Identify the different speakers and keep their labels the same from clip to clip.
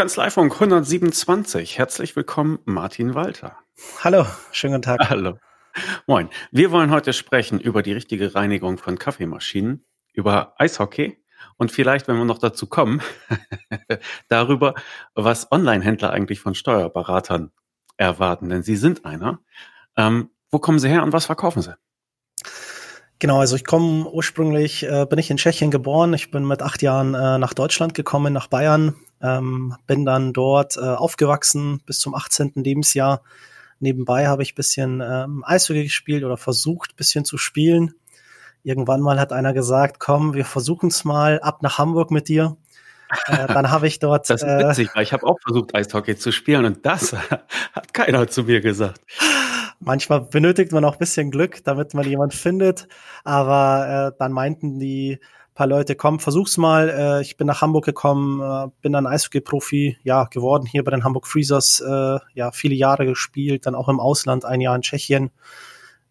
Speaker 1: Kanzleifunk 127. Herzlich willkommen, Martin Walter.
Speaker 2: Hallo, schönen guten Tag.
Speaker 1: Hallo. Moin. Wir wollen heute sprechen über die richtige Reinigung von Kaffeemaschinen, über Eishockey und vielleicht, wenn wir noch dazu kommen, darüber, was Online-Händler eigentlich von Steuerberatern erwarten, denn sie sind einer. Ähm, wo kommen sie her und was verkaufen sie?
Speaker 2: Genau, also ich komme ursprünglich, äh, bin ich in Tschechien geboren. Ich bin mit acht Jahren äh, nach Deutschland gekommen, nach Bayern. Ähm, bin dann dort äh, aufgewachsen bis zum 18. Lebensjahr. Nebenbei habe ich bisschen ähm, Eishockey gespielt oder versucht, bisschen zu spielen. Irgendwann mal hat einer gesagt, komm, wir versuchen es mal ab nach Hamburg mit dir. Äh, dann habe ich dort.
Speaker 1: Das ist äh, witzig, weil ich habe auch versucht, Eishockey zu spielen und das hat keiner zu mir gesagt.
Speaker 2: Manchmal benötigt man auch bisschen Glück, damit man jemand findet. Aber äh, dann meinten die paar Leute, komm, versuch's mal. Äh, ich bin nach Hamburg gekommen, äh, bin dann Eishockey-Profi ja, geworden hier bei den Hamburg Freezers. Äh, ja, viele Jahre gespielt, dann auch im Ausland, ein Jahr in Tschechien.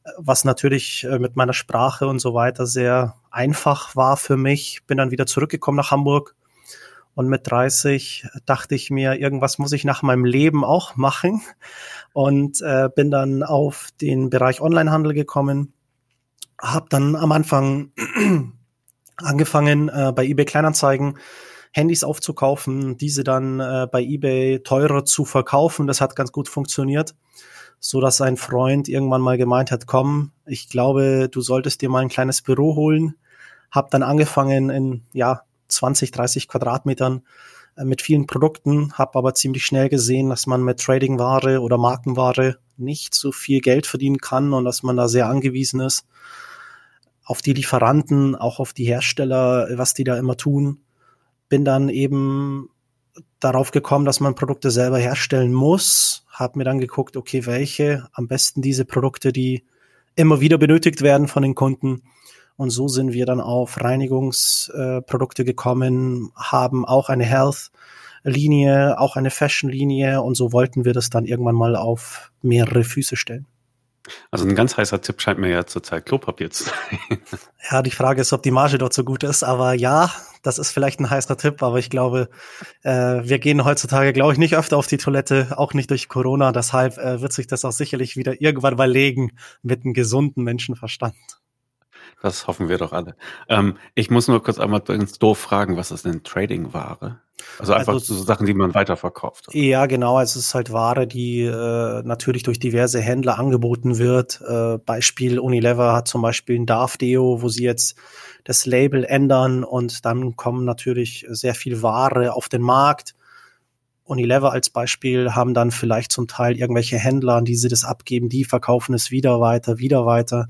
Speaker 2: Äh, was natürlich äh, mit meiner Sprache und so weiter sehr einfach war für mich. Bin dann wieder zurückgekommen nach Hamburg. Und mit 30 dachte ich mir, irgendwas muss ich nach meinem Leben auch machen und äh, bin dann auf den Bereich Onlinehandel gekommen. Habe dann am Anfang angefangen äh, bei eBay Kleinanzeigen Handys aufzukaufen, diese dann äh, bei eBay teurer zu verkaufen. Das hat ganz gut funktioniert, so dass ein Freund irgendwann mal gemeint hat: Komm, ich glaube, du solltest dir mal ein kleines Büro holen. Hab dann angefangen in ja 20, 30 Quadratmetern äh, mit vielen Produkten, habe aber ziemlich schnell gesehen, dass man mit Trading-Ware oder Markenware nicht so viel Geld verdienen kann und dass man da sehr angewiesen ist auf die Lieferanten, auch auf die Hersteller, was die da immer tun. Bin dann eben darauf gekommen, dass man Produkte selber herstellen muss. Habe mir dann geguckt, okay, welche, am besten diese Produkte, die immer wieder benötigt werden von den Kunden und so sind wir dann auf Reinigungsprodukte äh, gekommen, haben auch eine Health-Linie, auch eine Fashion-Linie und so wollten wir das dann irgendwann mal auf mehrere Füße stellen.
Speaker 1: Also ein ganz heißer Tipp scheint mir ja zurzeit Klopapier zu sein.
Speaker 2: Ja, die Frage ist, ob die Marge dort so gut ist, aber ja, das ist vielleicht ein heißer Tipp, aber ich glaube, äh, wir gehen heutzutage, glaube ich, nicht öfter auf die Toilette, auch nicht durch Corona, deshalb äh, wird sich das auch sicherlich wieder irgendwann mal legen mit einem gesunden Menschenverstand.
Speaker 1: Das hoffen wir doch alle. Ähm, ich muss nur kurz einmal ins Doof fragen, was ist denn Trading-Ware? Also einfach also, so Sachen, die man weiterverkauft.
Speaker 2: Ja, genau. Es ist halt Ware, die äh, natürlich durch diverse Händler angeboten wird. Äh, Beispiel Unilever hat zum Beispiel ein Darf Deo, wo sie jetzt das Label ändern und dann kommen natürlich sehr viel Ware auf den Markt. Unilever als Beispiel haben dann vielleicht zum Teil irgendwelche Händler, an die sie das abgeben, die verkaufen es wieder weiter, wieder weiter.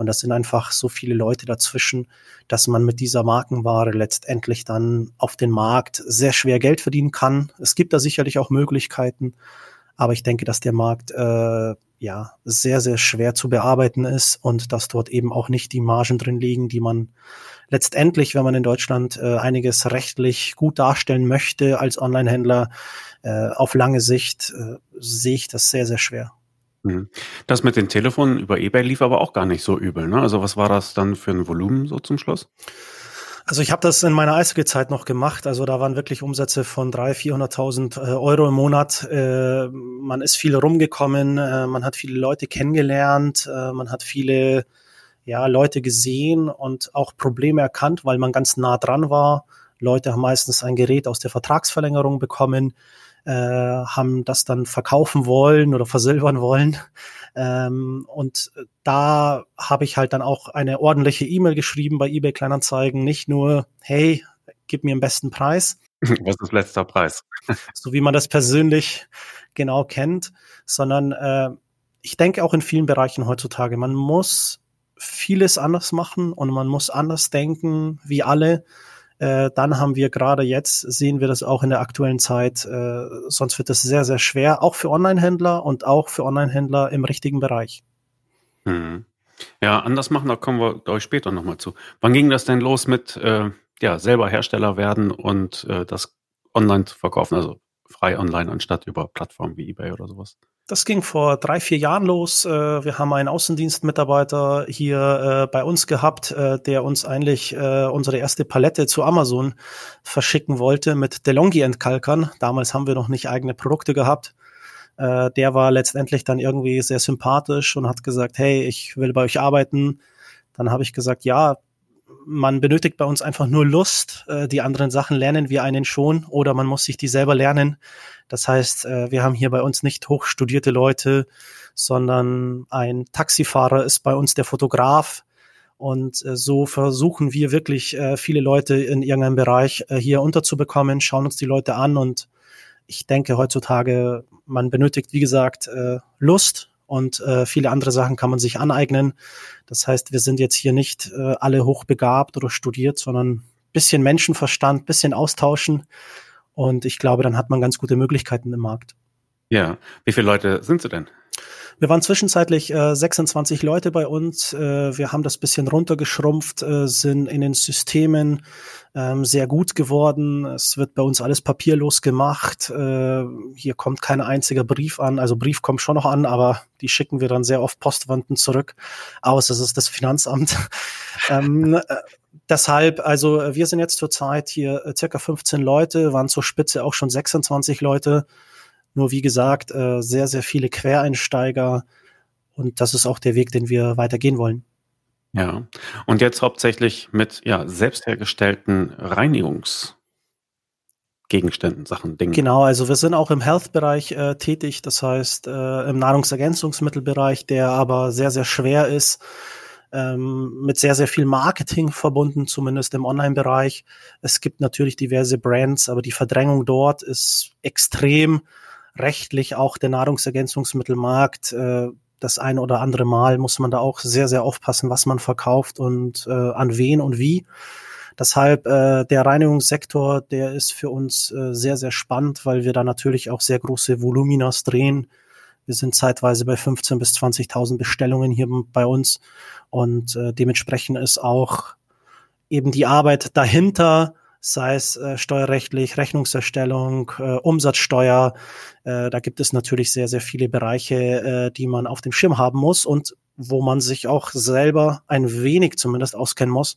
Speaker 2: Und das sind einfach so viele Leute dazwischen, dass man mit dieser Markenware letztendlich dann auf den Markt sehr schwer Geld verdienen kann. Es gibt da sicherlich auch Möglichkeiten, aber ich denke, dass der Markt äh, ja sehr, sehr schwer zu bearbeiten ist und dass dort eben auch nicht die Margen drin liegen, die man letztendlich, wenn man in Deutschland äh, einiges rechtlich gut darstellen möchte als Onlinehändler, äh, auf lange Sicht äh, sehe ich das sehr, sehr schwer.
Speaker 1: Mhm. Das mit den Telefonen über eBay lief aber auch gar nicht so übel, ne? Also was war das dann für ein Volumen so zum Schluss?
Speaker 2: Also ich habe das in meiner Eishockey-Zeit noch gemacht. Also da waren wirklich Umsätze von 300.000, 400.000 äh, Euro im Monat. Äh, man ist viel rumgekommen, äh, man hat viele Leute kennengelernt, man hat viele ja, Leute gesehen und auch Probleme erkannt, weil man ganz nah dran war. Leute haben meistens ein Gerät aus der Vertragsverlängerung bekommen äh, haben das dann verkaufen wollen oder versilbern wollen. Ähm, und da habe ich halt dann auch eine ordentliche E-Mail geschrieben bei eBay Kleinanzeigen. Nicht nur, hey, gib mir den besten Preis.
Speaker 1: Was ist letzter Preis?
Speaker 2: so wie man das persönlich genau kennt, sondern äh, ich denke auch in vielen Bereichen heutzutage, man muss vieles anders machen und man muss anders denken wie alle äh, dann haben wir gerade jetzt, sehen wir das auch in der aktuellen Zeit, äh, sonst wird es sehr, sehr schwer, auch für Online-Händler und auch für Online-Händler im richtigen Bereich.
Speaker 1: Hm. Ja, anders machen, da kommen wir euch später nochmal zu. Wann ging das denn los mit äh, ja, selber Hersteller werden und äh, das online zu verkaufen, also frei online anstatt über Plattformen wie eBay oder sowas?
Speaker 2: Das ging vor drei, vier Jahren los. Äh, wir haben einen Außendienstmitarbeiter hier äh, bei uns gehabt, äh, der uns eigentlich unsere erste Palette zu Amazon verschicken wollte mit DeLonghi-Entkalkern. Damals haben wir noch nicht eigene Produkte gehabt. Der war letztendlich dann irgendwie sehr sympathisch und hat gesagt, hey, ich will bei euch arbeiten. Dann habe ich gesagt, ja, man benötigt bei uns einfach nur Lust. Die anderen Sachen lernen wir einen schon oder man muss sich die selber lernen. Das heißt, äh, wir haben hier bei uns nicht hochstudierte Leute, sondern ein Taxifahrer ist bei uns der Fotograf. Und äh, so versuchen wir wirklich äh, viele Leute in irgendeinem Bereich hier unterzubekommen, schauen uns die Leute an und ich denke heutzutage, man benötigt, wie gesagt, Lust und viele andere Sachen kann man sich aneignen. Das heißt, wir sind jetzt hier nicht alle hochbegabt oder studiert, sondern bisschen Menschenverstand, bisschen austauschen und ich glaube, dann hat man ganz gute Möglichkeiten im Markt.
Speaker 1: Ja, wie viele Leute sind Sie denn?
Speaker 2: Wir waren zwischenzeitlich äh, 26 Leute bei uns. Äh, wir haben das bisschen runtergeschrumpft, äh, sind in den Systemen ähm, sehr gut geworden. Es wird bei uns alles papierlos gemacht. Äh, hier kommt kein einziger Brief an. Also Brief kommt schon noch an, aber die schicken wir dann sehr oft postwandend zurück aus. Das ist das Finanzamt. ähm, äh, deshalb, also wir sind jetzt zurzeit hier äh, circa 15 Leute, waren zur Spitze auch schon 26 Leute. Nur wie gesagt, äh, sehr, sehr viele Quereinsteiger. Und das ist auch der Weg, den wir weitergehen wollen.
Speaker 1: Ja, und jetzt hauptsächlich mit ja, selbst hergestellten Reinigungsgegenständen, Sachen, Dingen.
Speaker 2: Genau, also wir sind auch im Health-Bereich äh, tätig, das heißt äh, im Nahrungsergänzungsmittelbereich, der aber sehr, sehr schwer ist, ähm, mit sehr, sehr viel Marketing verbunden, zumindest im Online-Bereich. Es gibt natürlich diverse Brands, aber die Verdrängung dort ist extrem rechtlich auch der Nahrungsergänzungsmittelmarkt. Äh, das eine oder andere Mal muss man da auch sehr, sehr aufpassen, was man verkauft und äh, an wen und wie. Deshalb äh, der Reinigungssektor, der ist für uns äh, sehr, sehr spannend, weil wir da natürlich auch sehr große Voluminas drehen. Wir sind zeitweise bei 15.000 bis 20.000 Bestellungen hier bei uns und äh, dementsprechend ist auch eben die Arbeit dahinter sei es äh, steuerrechtlich, Rechnungserstellung, äh, Umsatzsteuer. Äh, da gibt es natürlich sehr, sehr viele Bereiche, äh, die man auf dem Schirm haben muss und wo man sich auch selber ein wenig zumindest auskennen muss,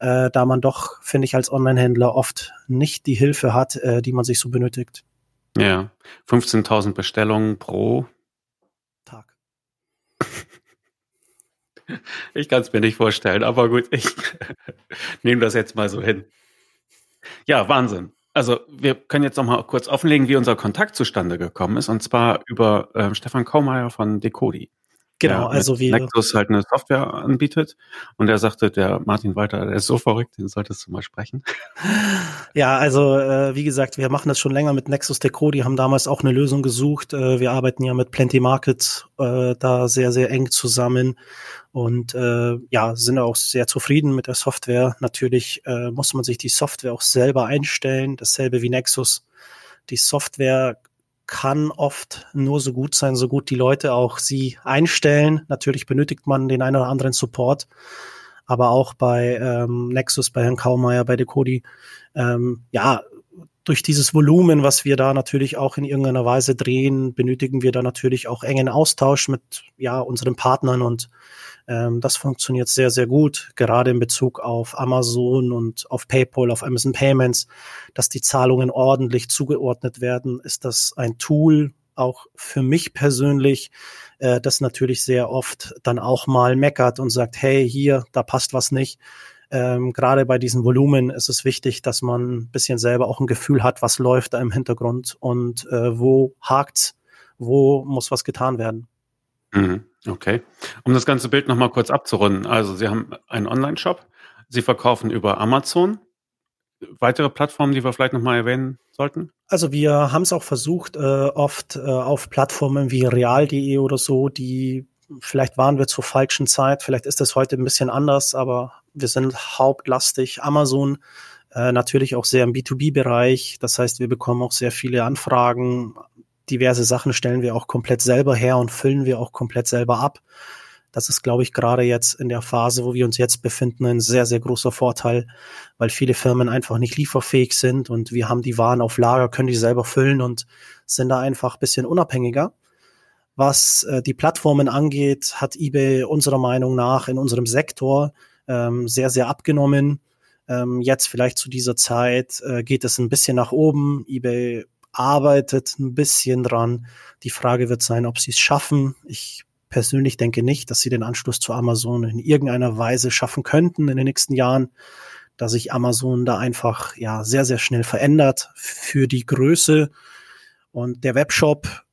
Speaker 2: äh, da man doch, finde ich, als Online-Händler oft nicht die Hilfe hat, äh, die man sich so benötigt.
Speaker 1: Ja, 15.000 Bestellungen pro Tag. Ich kann es mir nicht vorstellen, aber gut, ich nehme das jetzt mal so hin. Ja, Wahnsinn. Also wir können jetzt noch mal kurz offenlegen, wie unser Kontakt zustande gekommen ist, und zwar über äh, Stefan Kaumeier von Decodi.
Speaker 2: Genau, also wie
Speaker 1: Nexus halt eine Software anbietet und er sagte, der Martin Walter, der ist so verrückt, den solltest du mal sprechen.
Speaker 2: Ja, also äh, wie gesagt, wir machen das schon länger mit Nexus Decodi, haben damals auch eine Lösung gesucht. Äh, wir arbeiten ja mit Plenty Market äh, da sehr sehr eng zusammen und äh, ja, sind auch sehr zufrieden mit der Software. Natürlich äh, muss man sich die Software auch selber einstellen, dasselbe wie Nexus. Die Software kann oft nur so gut sein, so gut die Leute auch sie einstellen. Natürlich benötigt man den einen oder anderen Support, aber auch bei ähm, Nexus, bei Herrn Kaumeier, bei Decodi, ähm, ja, durch dieses Volumen, was wir da natürlich auch in irgendeiner Weise drehen, benötigen wir da natürlich auch engen Austausch mit ja unseren Partnern und ähm, das funktioniert sehr, sehr gut, gerade in Bezug auf Amazon und auf PayPal, auf Amazon Payments, dass die Zahlungen ordentlich zugeordnet werden. Ist das ein Tool, auch für mich persönlich, äh, das natürlich sehr oft dann auch mal meckert und sagt, hey, hier, da passt was nicht. Ähm, gerade bei diesem Volumen ist es wichtig, dass man ein bisschen selber auch ein Gefühl hat, was läuft da im Hintergrund und äh, wo hakt's, wo muss was getan werden.
Speaker 1: Mhm. Okay. Um das ganze Bild nochmal kurz abzurunden. Also Sie haben einen Online-Shop, Sie verkaufen über Amazon. Weitere Plattformen, die wir vielleicht nochmal erwähnen sollten?
Speaker 2: Also wir haben es auch versucht, äh, oft äh, auf Plattformen wie real.de oder so, die vielleicht waren wir zur falschen Zeit, vielleicht ist das heute ein bisschen anders, aber wir sind hauptlastig Amazon, äh, natürlich auch sehr im B2B-Bereich. Das heißt, wir bekommen auch sehr viele Anfragen, diverse Sachen stellen wir auch komplett selber her und füllen wir auch komplett selber ab. Das ist, glaube ich, gerade jetzt in der Phase, wo wir uns jetzt befinden, ein sehr, sehr großer Vorteil, weil viele Firmen einfach nicht lieferfähig sind und wir haben die Waren auf Lager, können die selber füllen und sind da einfach bisschen unabhängiger. Was äh, die Plattformen angeht, hat eBay unserer Meinung nach in unserem Sektor ähm, sehr, sehr abgenommen. Ähm, jetzt vielleicht zu dieser Zeit äh, geht es ein bisschen nach oben. eBay arbeitet ein bisschen dran. Die Frage wird sein, ob sie es schaffen. Ich persönlich denke nicht, dass sie den Anschluss zu Amazon in irgendeiner Weise schaffen könnten in den nächsten Jahren, da sich Amazon da einfach ja sehr, sehr schnell verändert für die Größe. Und der Webshop,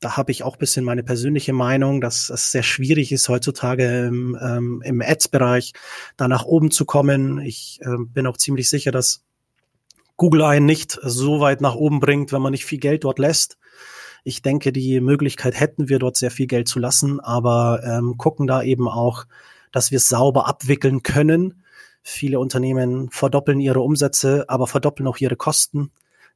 Speaker 2: da habe ich auch bisschen meine persönliche Meinung, dass es sehr schwierig ist, heutzutage im, ähm, im Ads-Bereich da nach oben zu kommen. Ich äh, bin auch ziemlich sicher, dass Google einen nicht so weit nach oben bringt, wenn man nicht viel Geld dort lässt. Ich denke, die Möglichkeit hätten wir dort sehr viel Geld zu lassen, aber ähm, gucken da eben auch, dass wir es sauber abwickeln können. Viele Unternehmen verdoppeln ihre Umsätze, aber verdoppeln auch ihre Kosten.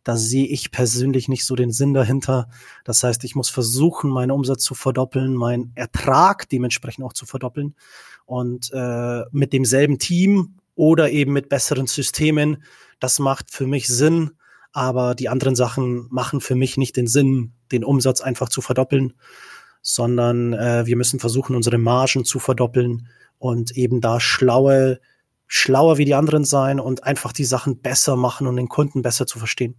Speaker 2: Da sehe ich persönlich nicht so den Sinn dahinter. Das heißt, ich muss versuchen, meinen Umsatz zu verdoppeln, meinen Ertrag dementsprechend auch zu verdoppeln. Und äh, mit demselben Team oder eben mit besseren Systemen das macht für mich Sinn, aber die anderen Sachen machen für mich nicht den Sinn, den Umsatz einfach zu verdoppeln, sondern äh, wir müssen versuchen, unsere Margen zu verdoppeln und eben da schlaue, schlauer wie die anderen sein und einfach die Sachen besser machen und den Kunden besser zu verstehen.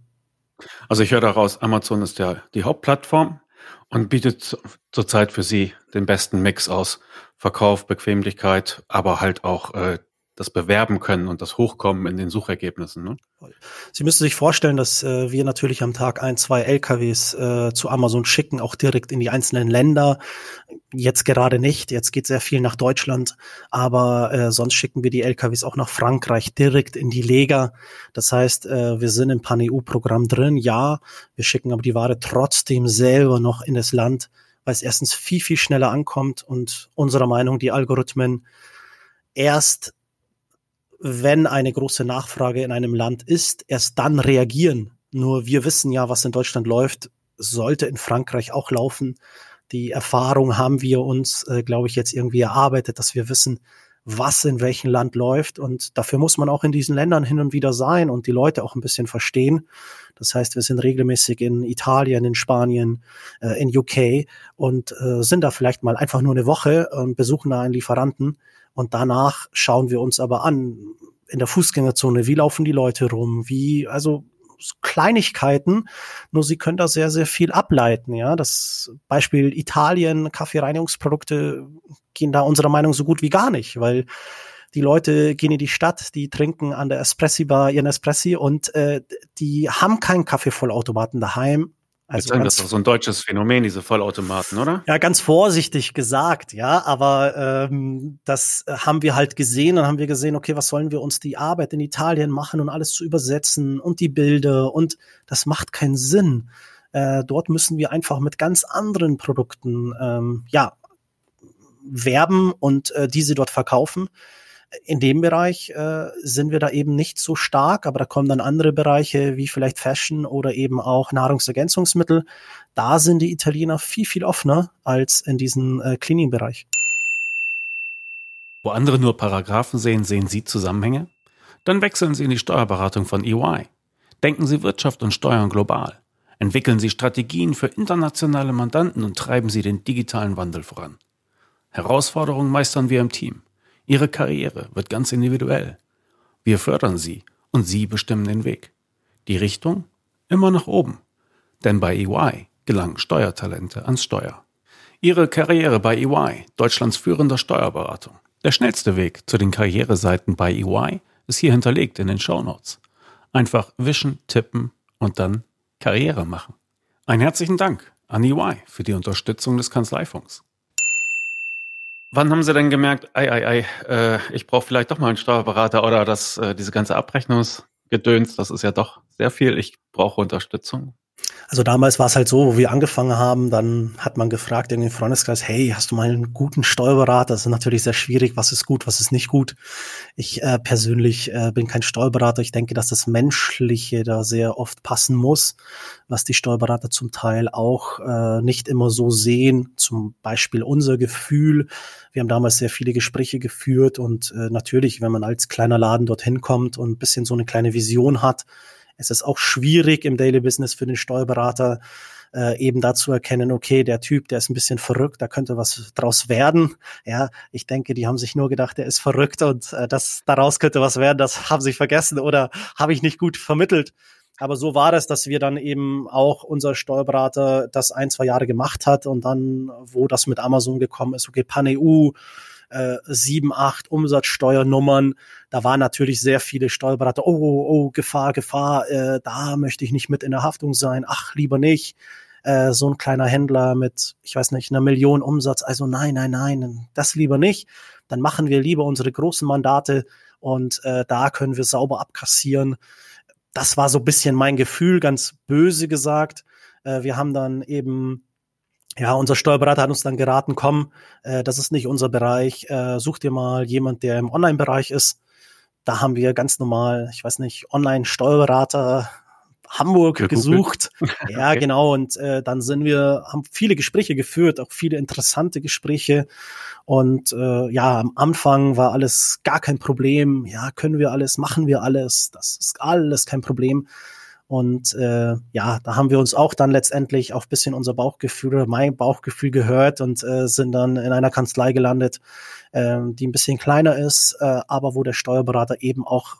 Speaker 1: Also ich höre daraus, Amazon ist ja die Hauptplattform und bietet zurzeit für Sie den besten Mix aus Verkauf, Bequemlichkeit, aber halt auch äh, das bewerben können und das Hochkommen in den Suchergebnissen. Ne?
Speaker 2: Sie müssen sich vorstellen, dass äh, wir natürlich am Tag ein, zwei LKWs äh, zu Amazon schicken, auch direkt in die einzelnen Länder. Jetzt gerade nicht, jetzt geht sehr viel nach Deutschland, aber äh, sonst schicken wir die LKWs auch nach Frankreich direkt in die Lega. Das heißt, äh, wir sind im Pan-EU-Programm drin, ja, wir schicken aber die Ware trotzdem selber noch in das Land, weil es erstens viel, viel schneller ankommt und unserer Meinung die Algorithmen erst wenn eine große Nachfrage in einem Land ist, erst dann reagieren. Nur wir wissen ja, was in Deutschland läuft, sollte in Frankreich auch laufen. Die Erfahrung haben wir uns, äh, glaube ich, jetzt irgendwie erarbeitet, dass wir wissen, was in welchem Land läuft. Und dafür muss man auch in diesen Ländern hin und wieder sein und die Leute auch ein bisschen verstehen. Das heißt, wir sind regelmäßig in Italien, in Spanien, äh, in UK und äh, sind da vielleicht mal einfach nur eine Woche und besuchen da einen Lieferanten und danach schauen wir uns aber an, in der Fußgängerzone, wie laufen die Leute rum, wie, also so Kleinigkeiten, nur sie können da sehr, sehr viel ableiten, ja. Das Beispiel Italien, Kaffeereinigungsprodukte gehen da unserer Meinung so gut wie gar nicht, weil die Leute gehen in die Stadt, die trinken an der Espressi-Bar ihren Espressi und äh, die haben keinen Kaffeevollautomaten daheim,
Speaker 1: also ganz, das ist so ein deutsches Phänomen, diese Vollautomaten, oder?
Speaker 2: Ja, ganz vorsichtig gesagt, ja, aber ähm, das haben wir halt gesehen. Dann haben wir gesehen, okay, was sollen wir uns die Arbeit in Italien machen und alles zu übersetzen und die Bilder und das macht keinen Sinn. Äh, dort müssen wir einfach mit ganz anderen Produkten ähm, ja werben und äh, diese dort verkaufen in dem Bereich äh, sind wir da eben nicht so stark, aber da kommen dann andere Bereiche wie vielleicht Fashion oder eben auch Nahrungsergänzungsmittel. Da sind die Italiener viel, viel offener als in diesem äh, Cleaning-Bereich.
Speaker 1: Wo andere nur Paragraphen sehen, sehen Sie Zusammenhänge? Dann wechseln Sie in die Steuerberatung von EY. Denken Sie Wirtschaft und Steuern global. Entwickeln Sie Strategien für internationale Mandanten und treiben Sie den digitalen Wandel voran. Herausforderungen meistern wir im Team. Ihre Karriere wird ganz individuell. Wir fördern Sie und Sie bestimmen den Weg. Die Richtung? Immer nach oben. Denn bei EY gelangen Steuertalente ans Steuer. Ihre Karriere bei EY, Deutschlands führender Steuerberatung. Der schnellste Weg zu den Karriereseiten bei EY ist hier hinterlegt in den Show Notes. Einfach wischen, tippen und dann Karriere machen. Einen herzlichen Dank an EY für die Unterstützung des Kanzleifunks. Wann haben Sie denn gemerkt, ei, ei, ei, äh, ich brauche vielleicht doch mal einen Steuerberater oder das, äh, diese ganze Abrechnungsgedöns, das ist ja doch sehr viel, ich brauche Unterstützung?
Speaker 2: Also damals war es halt so, wo wir angefangen haben, dann hat man gefragt in den Freundeskreis, hey, hast du mal einen guten Steuerberater? Das ist natürlich sehr schwierig, was ist gut, was ist nicht gut. Ich äh, persönlich äh, bin kein Steuerberater. Ich denke, dass das Menschliche da sehr oft passen muss, was die Steuerberater zum Teil auch äh, nicht immer so sehen. Zum Beispiel unser Gefühl. Wir haben damals sehr viele Gespräche geführt und äh, natürlich, wenn man als kleiner Laden dorthin kommt und ein bisschen so eine kleine Vision hat, Es ist auch schwierig im Daily Business für den Steuerberater, äh, eben dazu erkennen, okay, der Typ, der ist ein bisschen verrückt, da könnte was draus werden. Ja, ich denke, die haben sich nur gedacht, der ist verrückt und äh, das daraus könnte was werden, das haben sie vergessen oder habe ich nicht gut vermittelt. Aber so war es, dass wir dann eben auch unser Steuerberater das ein, zwei Jahre gemacht hat und dann, wo das mit Amazon gekommen ist, okay, PanEU, äh, sieben, acht Umsatzsteuernummern. Da waren natürlich sehr viele Steuerberater, oh, oh, oh, Gefahr, Gefahr, äh, da möchte ich nicht mit in der Haftung sein, ach, lieber nicht. Äh, so ein kleiner Händler mit, ich weiß nicht, einer Million Umsatz, also nein, nein, nein, das lieber nicht. Dann machen wir lieber unsere großen Mandate und äh, da können wir sauber abkassieren das war so ein bisschen mein Gefühl, ganz böse gesagt. Äh, wir haben dann eben, ja, unser Steuerberater hat uns dann geraten, komm, äh, das ist nicht unser Bereich, äh, such dir mal jemand, der im Online-Bereich ist. Da haben wir ganz normal, ich weiß nicht, Online-Steuerberater Hamburg ja, gesucht. Ja, okay. genau. Und äh, dann sind wir, haben viele Gespräche geführt, auch viele interessante Gespräche. Und äh, ja, am Anfang war alles gar kein Problem. Ja, können wir alles, machen wir alles. Das ist alles kein Problem. Und äh, ja, da haben wir uns auch dann letztendlich auch bisschen unser Bauchgefühl oder mein Bauchgefühl gehört und äh, sind dann in einer Kanzlei gelandet, äh, die ein bisschen kleiner ist, äh, aber wo der Steuerberater eben auch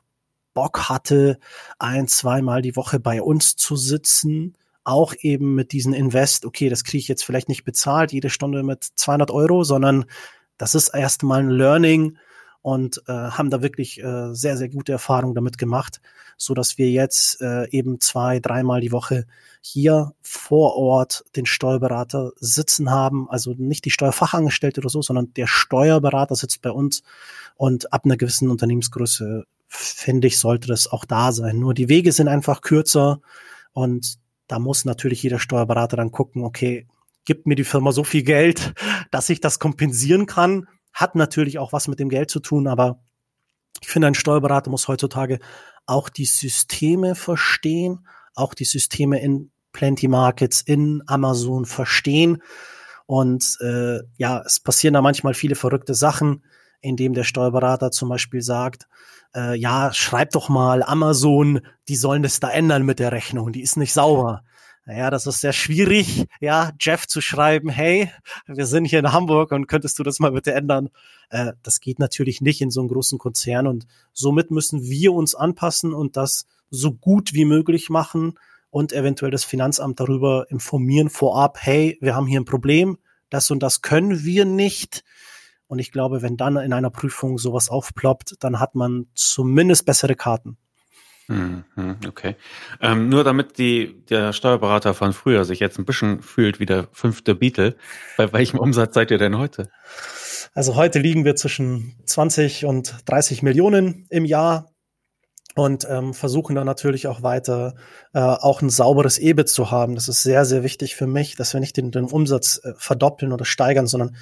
Speaker 2: Bock hatte, ein, zweimal die Woche bei uns zu sitzen, auch eben mit diesen Invest, okay, das kriege ich jetzt vielleicht nicht bezahlt, jede Stunde mit 200 Euro, sondern das ist erstmal ein Learning und äh, haben da wirklich äh, sehr, sehr gute Erfahrungen damit gemacht, so dass wir jetzt äh, eben zwei, dreimal die Woche hier vor Ort den Steuerberater sitzen haben, also nicht die Steuerfachangestellte oder so, sondern der Steuerberater sitzt bei uns und ab einer gewissen Unternehmensgröße finde ich, sollte das auch da sein. Nur die Wege sind einfach kürzer und da muss natürlich jeder Steuerberater dann gucken, okay, gibt mir die Firma so viel Geld, dass ich das kompensieren kann. Hat natürlich auch was mit dem Geld zu tun, aber ich finde, ein Steuerberater muss heutzutage auch die Systeme verstehen, auch die Systeme in Plenty Markets, in Amazon verstehen. Und äh, ja, es passieren da manchmal viele verrückte Sachen, indem der Steuerberater zum Beispiel sagt, äh, ja, schreib doch mal Amazon, die sollen das da ändern mit der Rechnung, die ist nicht sauber. Naja, das ist sehr schwierig, ja, Jeff zu schreiben, hey, wir sind hier in Hamburg und könntest du das mal bitte ändern? Äh, das geht natürlich nicht in so einem großen Konzern und somit müssen wir uns anpassen und das so gut wie möglich machen und eventuell das Finanzamt darüber informieren vorab, hey, wir haben hier ein Problem, das und das können wir nicht. Und ich glaube, wenn dann in einer Prüfung sowas aufploppt, dann hat man zumindest bessere Karten.
Speaker 1: Mhm, okay. Ähm, nur damit die, der Steuerberater von früher sich jetzt ein bisschen fühlt wie der fünfte Beatle, bei welchem Umsatz seid ihr denn heute?
Speaker 2: Also heute liegen wir zwischen 20 und 30 Millionen im Jahr und ähm, versuchen dann natürlich auch weiter äh, auch ein sauberes EBIT zu haben. Das ist sehr, sehr wichtig für mich, dass wir nicht den, den Umsatz äh, verdoppeln oder steigern, sondern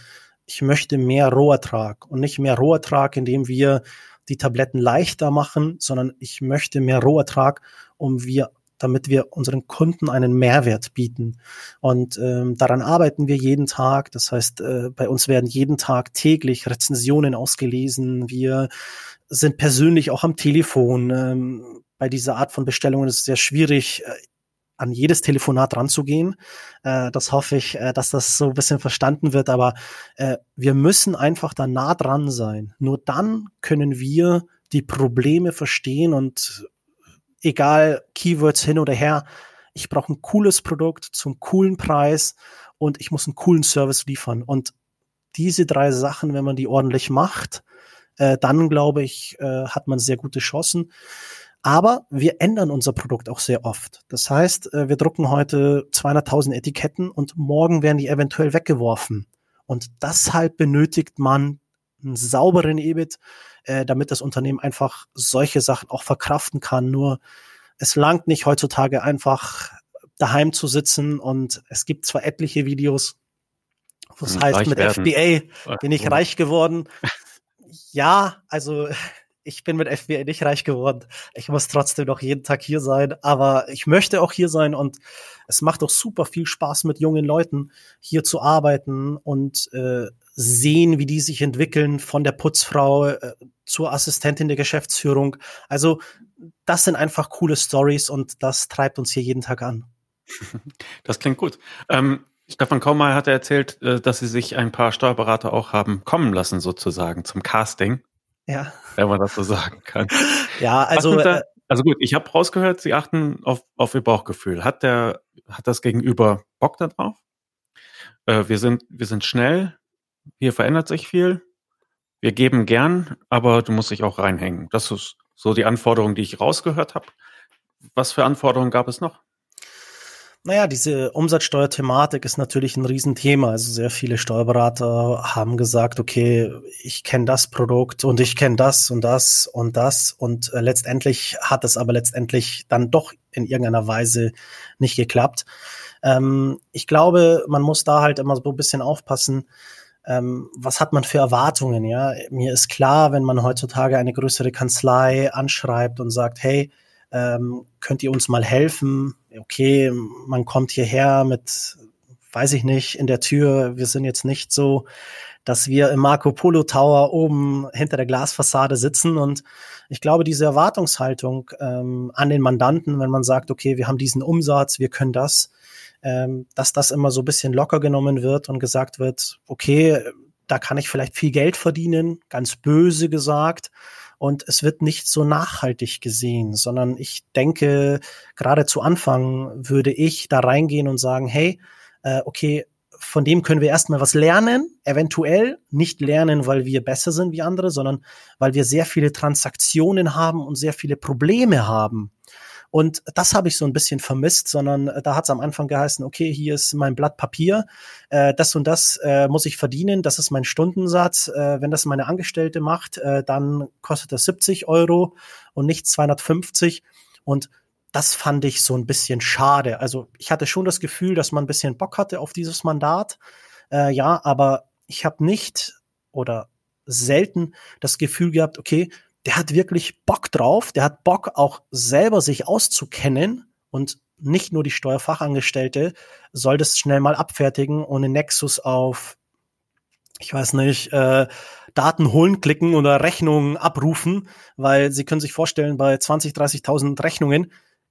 Speaker 2: ich möchte mehr Rohertrag und nicht mehr Rohertrag, indem wir die Tabletten leichter machen, sondern ich möchte mehr Rohertrag, um wir damit wir unseren Kunden einen Mehrwert bieten. Und ähm, daran arbeiten wir jeden Tag. Das heißt, äh, bei uns werden jeden Tag täglich Rezensionen ausgelesen. Wir sind persönlich auch am Telefon. Ähm, bei dieser Art von Bestellungen ist es sehr schwierig, äh, an jedes Telefonat ranzugehen. Äh, das hoffe ich, äh, dass das so ein bisschen verstanden wird. Aber äh, wir müssen einfach da nah dran sein. Nur dann können wir die Probleme verstehen und egal Keywords hin oder her, ich brauche ein cooles Produkt zum coolen Preis und ich muss einen coolen Service liefern. Und diese drei Sachen, wenn man die ordentlich macht, äh, dann glaube ich, äh, hat man sehr gute Chancen. Aber wir ändern unser Produkt auch sehr oft. Das heißt, äh, wir drucken heute 200.000 Etiketten und morgen werden die eventuell weggeworfen. Und deshalb benötigt man einen sauberen EBIT, äh, damit das Unternehmen einfach solche Sachen auch verkraften kann. Nur es langt nicht heutzutage einfach daheim zu sitzen und es gibt zwar etliche Videos, was heißt mit werden. FBA bin ich reich geworden. Ja, also ich bin mit FBA nicht reich geworden. Ich muss trotzdem noch jeden Tag hier sein, aber ich möchte auch hier sein und es macht auch super viel Spaß mit jungen Leuten hier zu arbeiten und äh, sehen, wie die sich entwickeln von der Putzfrau äh, zur Assistentin der Geschäftsführung. Also das sind einfach coole Stories und das treibt uns hier jeden Tag an.
Speaker 1: Das klingt gut. Ähm, Stefan Kaumeier hat erzählt, äh, dass Sie sich ein paar Steuerberater auch haben kommen lassen, sozusagen, zum Casting.
Speaker 2: Ja.
Speaker 1: Wenn man das so sagen kann.
Speaker 2: Ja, also.
Speaker 1: Da, äh, also gut, ich habe rausgehört, Sie achten auf, auf Ihr Bauchgefühl. Hat der, hat das Gegenüber Bock darauf? Äh, wir sind, wir sind schnell. Hier verändert sich viel. Wir geben gern, aber du musst dich auch reinhängen. Das ist so die Anforderung, die ich rausgehört habe. Was für Anforderungen gab es noch?
Speaker 2: Naja, diese Umsatzsteuerthematik ist natürlich ein Riesenthema. Also sehr viele Steuerberater haben gesagt, okay, ich kenne das Produkt und ich kenne das und das und das. Und äh, letztendlich hat es aber letztendlich dann doch in irgendeiner Weise nicht geklappt. Ähm, ich glaube, man muss da halt immer so ein bisschen aufpassen, ähm, was hat man für Erwartungen, ja? Mir ist klar, wenn man heutzutage eine größere Kanzlei anschreibt und sagt, hey, ähm, könnt ihr uns mal helfen? Okay, man kommt hierher mit, weiß ich nicht, in der Tür. Wir sind jetzt nicht so, dass wir im Marco Polo Tower oben hinter der Glasfassade sitzen. Und ich glaube, diese Erwartungshaltung ähm, an den Mandanten, wenn man sagt, okay, wir haben diesen Umsatz, wir können das, ähm, dass das immer so ein bisschen locker genommen wird und gesagt wird, okay, da kann ich vielleicht viel Geld verdienen, ganz böse gesagt und es wird nicht so nachhaltig gesehen, sondern ich denke, gerade zu Anfang würde ich da reingehen und sagen, hey, äh, okay, von dem können wir erstmal was lernen, eventuell nicht lernen, weil wir besser sind wie andere, sondern weil wir sehr viele Transaktionen haben und sehr viele Probleme haben. Und das habe ich so ein bisschen vermisst, sondern äh, da hat es am Anfang geheißen, okay, hier ist mein Blatt Papier, äh, das und das äh, muss ich verdienen, das ist mein Stundensatz. Äh, wenn das meine Angestellte macht, äh, dann kostet das 70 Euro und nicht 250. Und das fand ich so ein bisschen schade. Also ich hatte schon das Gefühl, dass man ein bisschen Bock hatte auf dieses Mandat. Äh, ja, aber ich habe nicht oder selten das Gefühl gehabt, okay, der hat wirklich Bock drauf, der hat Bock auch selber sich auszukennen und nicht nur die Steuerfachangestellte soll das schnell mal abfertigen ohne Nexus auf, ich weiß nicht, äh, Daten holen klicken oder Rechnungen abrufen, weil Sie können sich vorstellen, bei 20, 30.000 Rechnungen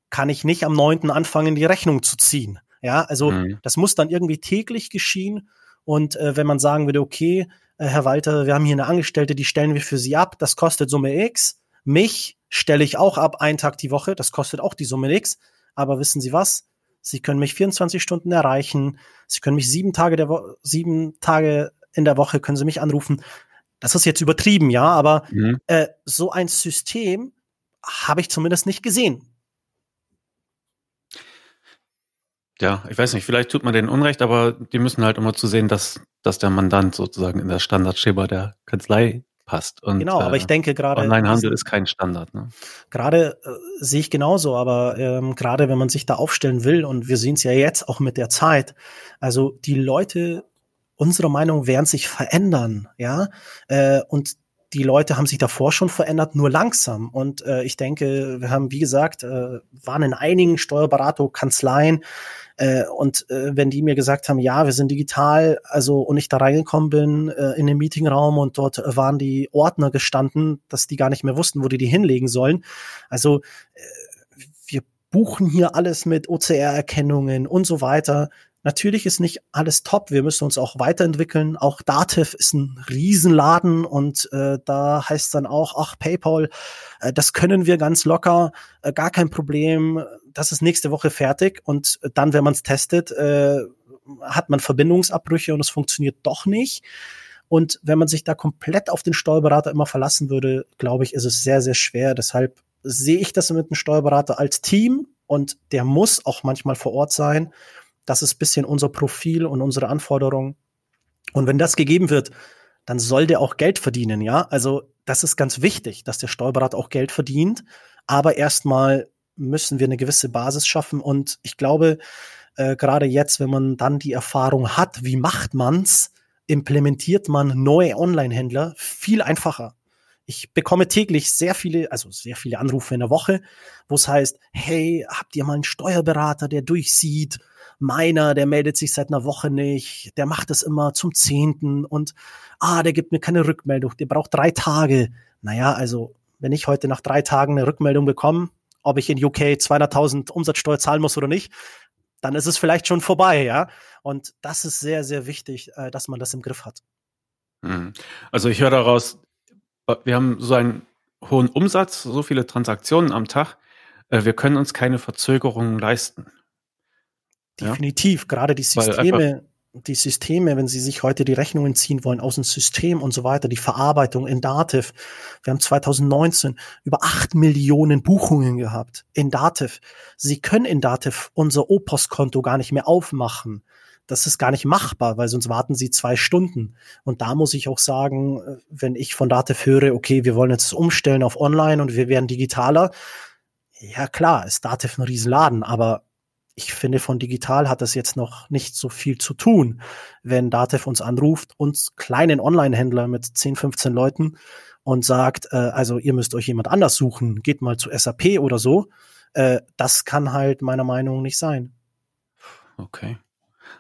Speaker 2: kann ich nicht am 9. anfangen, die Rechnung zu ziehen. Ja, also mhm. das muss dann irgendwie täglich geschehen. Und äh, wenn man sagen würde, okay, äh, Herr Walter, wir haben hier eine Angestellte, die stellen wir für Sie ab, das kostet Summe X. Mich stelle ich auch ab, einen Tag die Woche, das kostet auch die Summe X. Aber wissen Sie was? Sie können mich 24 Stunden erreichen. Sie können mich sieben Tage der Wo sieben Tage in der Woche können Sie mich anrufen. Das ist jetzt übertrieben, ja, aber mhm. äh, so ein System habe ich zumindest nicht gesehen.
Speaker 1: Ja, ich weiß nicht, vielleicht tut man denen Unrecht, aber die müssen halt immer zu sehen, dass, dass der Mandant sozusagen in das Standardschema der Kanzlei passt.
Speaker 2: Und, genau, aber ich äh, denke gerade.
Speaker 1: Onlinehandel ist kein Standard. Ne?
Speaker 2: Gerade äh, sehe ich genauso, aber ähm, gerade wenn man sich da aufstellen will, und wir sehen es ja jetzt auch mit der Zeit, also die Leute unserer Meinung werden sich verändern, ja. Äh, und die Leute haben sich davor schon verändert, nur langsam. Und äh, ich denke, wir haben, wie gesagt, äh, waren in einigen Steuerberater-Kanzleien äh, und äh, wenn die mir gesagt haben, ja, wir sind digital, also und ich da reingekommen bin äh, in den Meetingraum und dort waren die Ordner gestanden, dass die gar nicht mehr wussten, wo die die hinlegen sollen. Also äh, wir buchen hier alles mit OCR-Erkennungen und so weiter. Natürlich ist nicht alles top. Wir müssen uns auch weiterentwickeln. Auch Dativ ist ein Riesenladen und äh, da heißt dann auch, ach, PayPal, äh, das können wir ganz locker, äh, gar kein Problem. Das ist nächste Woche fertig. Und dann, wenn man es testet, äh, hat man Verbindungsabbrüche und es funktioniert doch nicht. Und wenn man sich da komplett auf den Steuerberater immer verlassen würde, glaube ich, ist es sehr, sehr schwer. Deshalb sehe ich das mit dem Steuerberater als Team und der muss auch manchmal vor Ort sein das ist bisschen unser Profil und unsere Anforderungen. Und wenn das gegeben wird, dann soll der auch Geld verdienen, ja? Also, das ist ganz wichtig, dass der Steuerberater auch Geld verdient. Aber erstmal müssen wir eine gewisse Basis schaffen. Und ich glaube, äh, gerade jetzt, wenn man dann die Erfahrung hat, wie macht man's, implementiert man neue Online-Händler viel einfacher. Ich bekomme täglich sehr viele, also sehr viele Anrufe in der Woche, wo es heißt, hey, habt ihr mal einen Steuerberater, der durchsieht? Meiner, der meldet sich seit einer Woche nicht, der macht es immer zum Zehnten und ah, der gibt mir keine Rückmeldung, der braucht drei Tage. Naja, also wenn ich heute nach drei Tagen eine Rückmeldung bekomme, ob ich in UK 200.000 Umsatzsteuer zahlen muss oder nicht, dann ist es vielleicht schon vorbei, ja. Und das ist sehr, sehr wichtig, äh, dass man das im Griff hat.
Speaker 1: Mhm. Also ich höre daraus, wir haben so einen hohen Umsatz, so viele Transaktionen am Tag. Äh, wir können uns keine Verzögerungen leisten.
Speaker 2: Definitiv, ja? gerade die Systeme, die Systeme, wenn Sie sich heute die Rechnungen ziehen wollen aus dem System und so weiter, die Verarbeitung in Dativ. Wir haben 2019 über acht Millionen Buchungen gehabt in Dativ. Sie können in Dativ unser O-Post-Konto gar nicht mehr aufmachen. Das ist gar nicht machbar, weil sonst warten Sie zwei Stunden. Und da muss ich auch sagen, wenn ich von Dativ höre, okay, wir wollen jetzt umstellen auf Online und wir werden digitaler. Ja klar, ist Dativ ein Riesenladen, aber ich finde, von digital hat das jetzt noch nicht so viel zu tun. Wenn Datev uns anruft, uns kleinen Online-Händler mit 10, 15 Leuten und sagt, äh, also ihr müsst euch jemand anders suchen, geht mal zu SAP oder so, äh, das kann halt meiner Meinung nach nicht sein.
Speaker 1: Okay.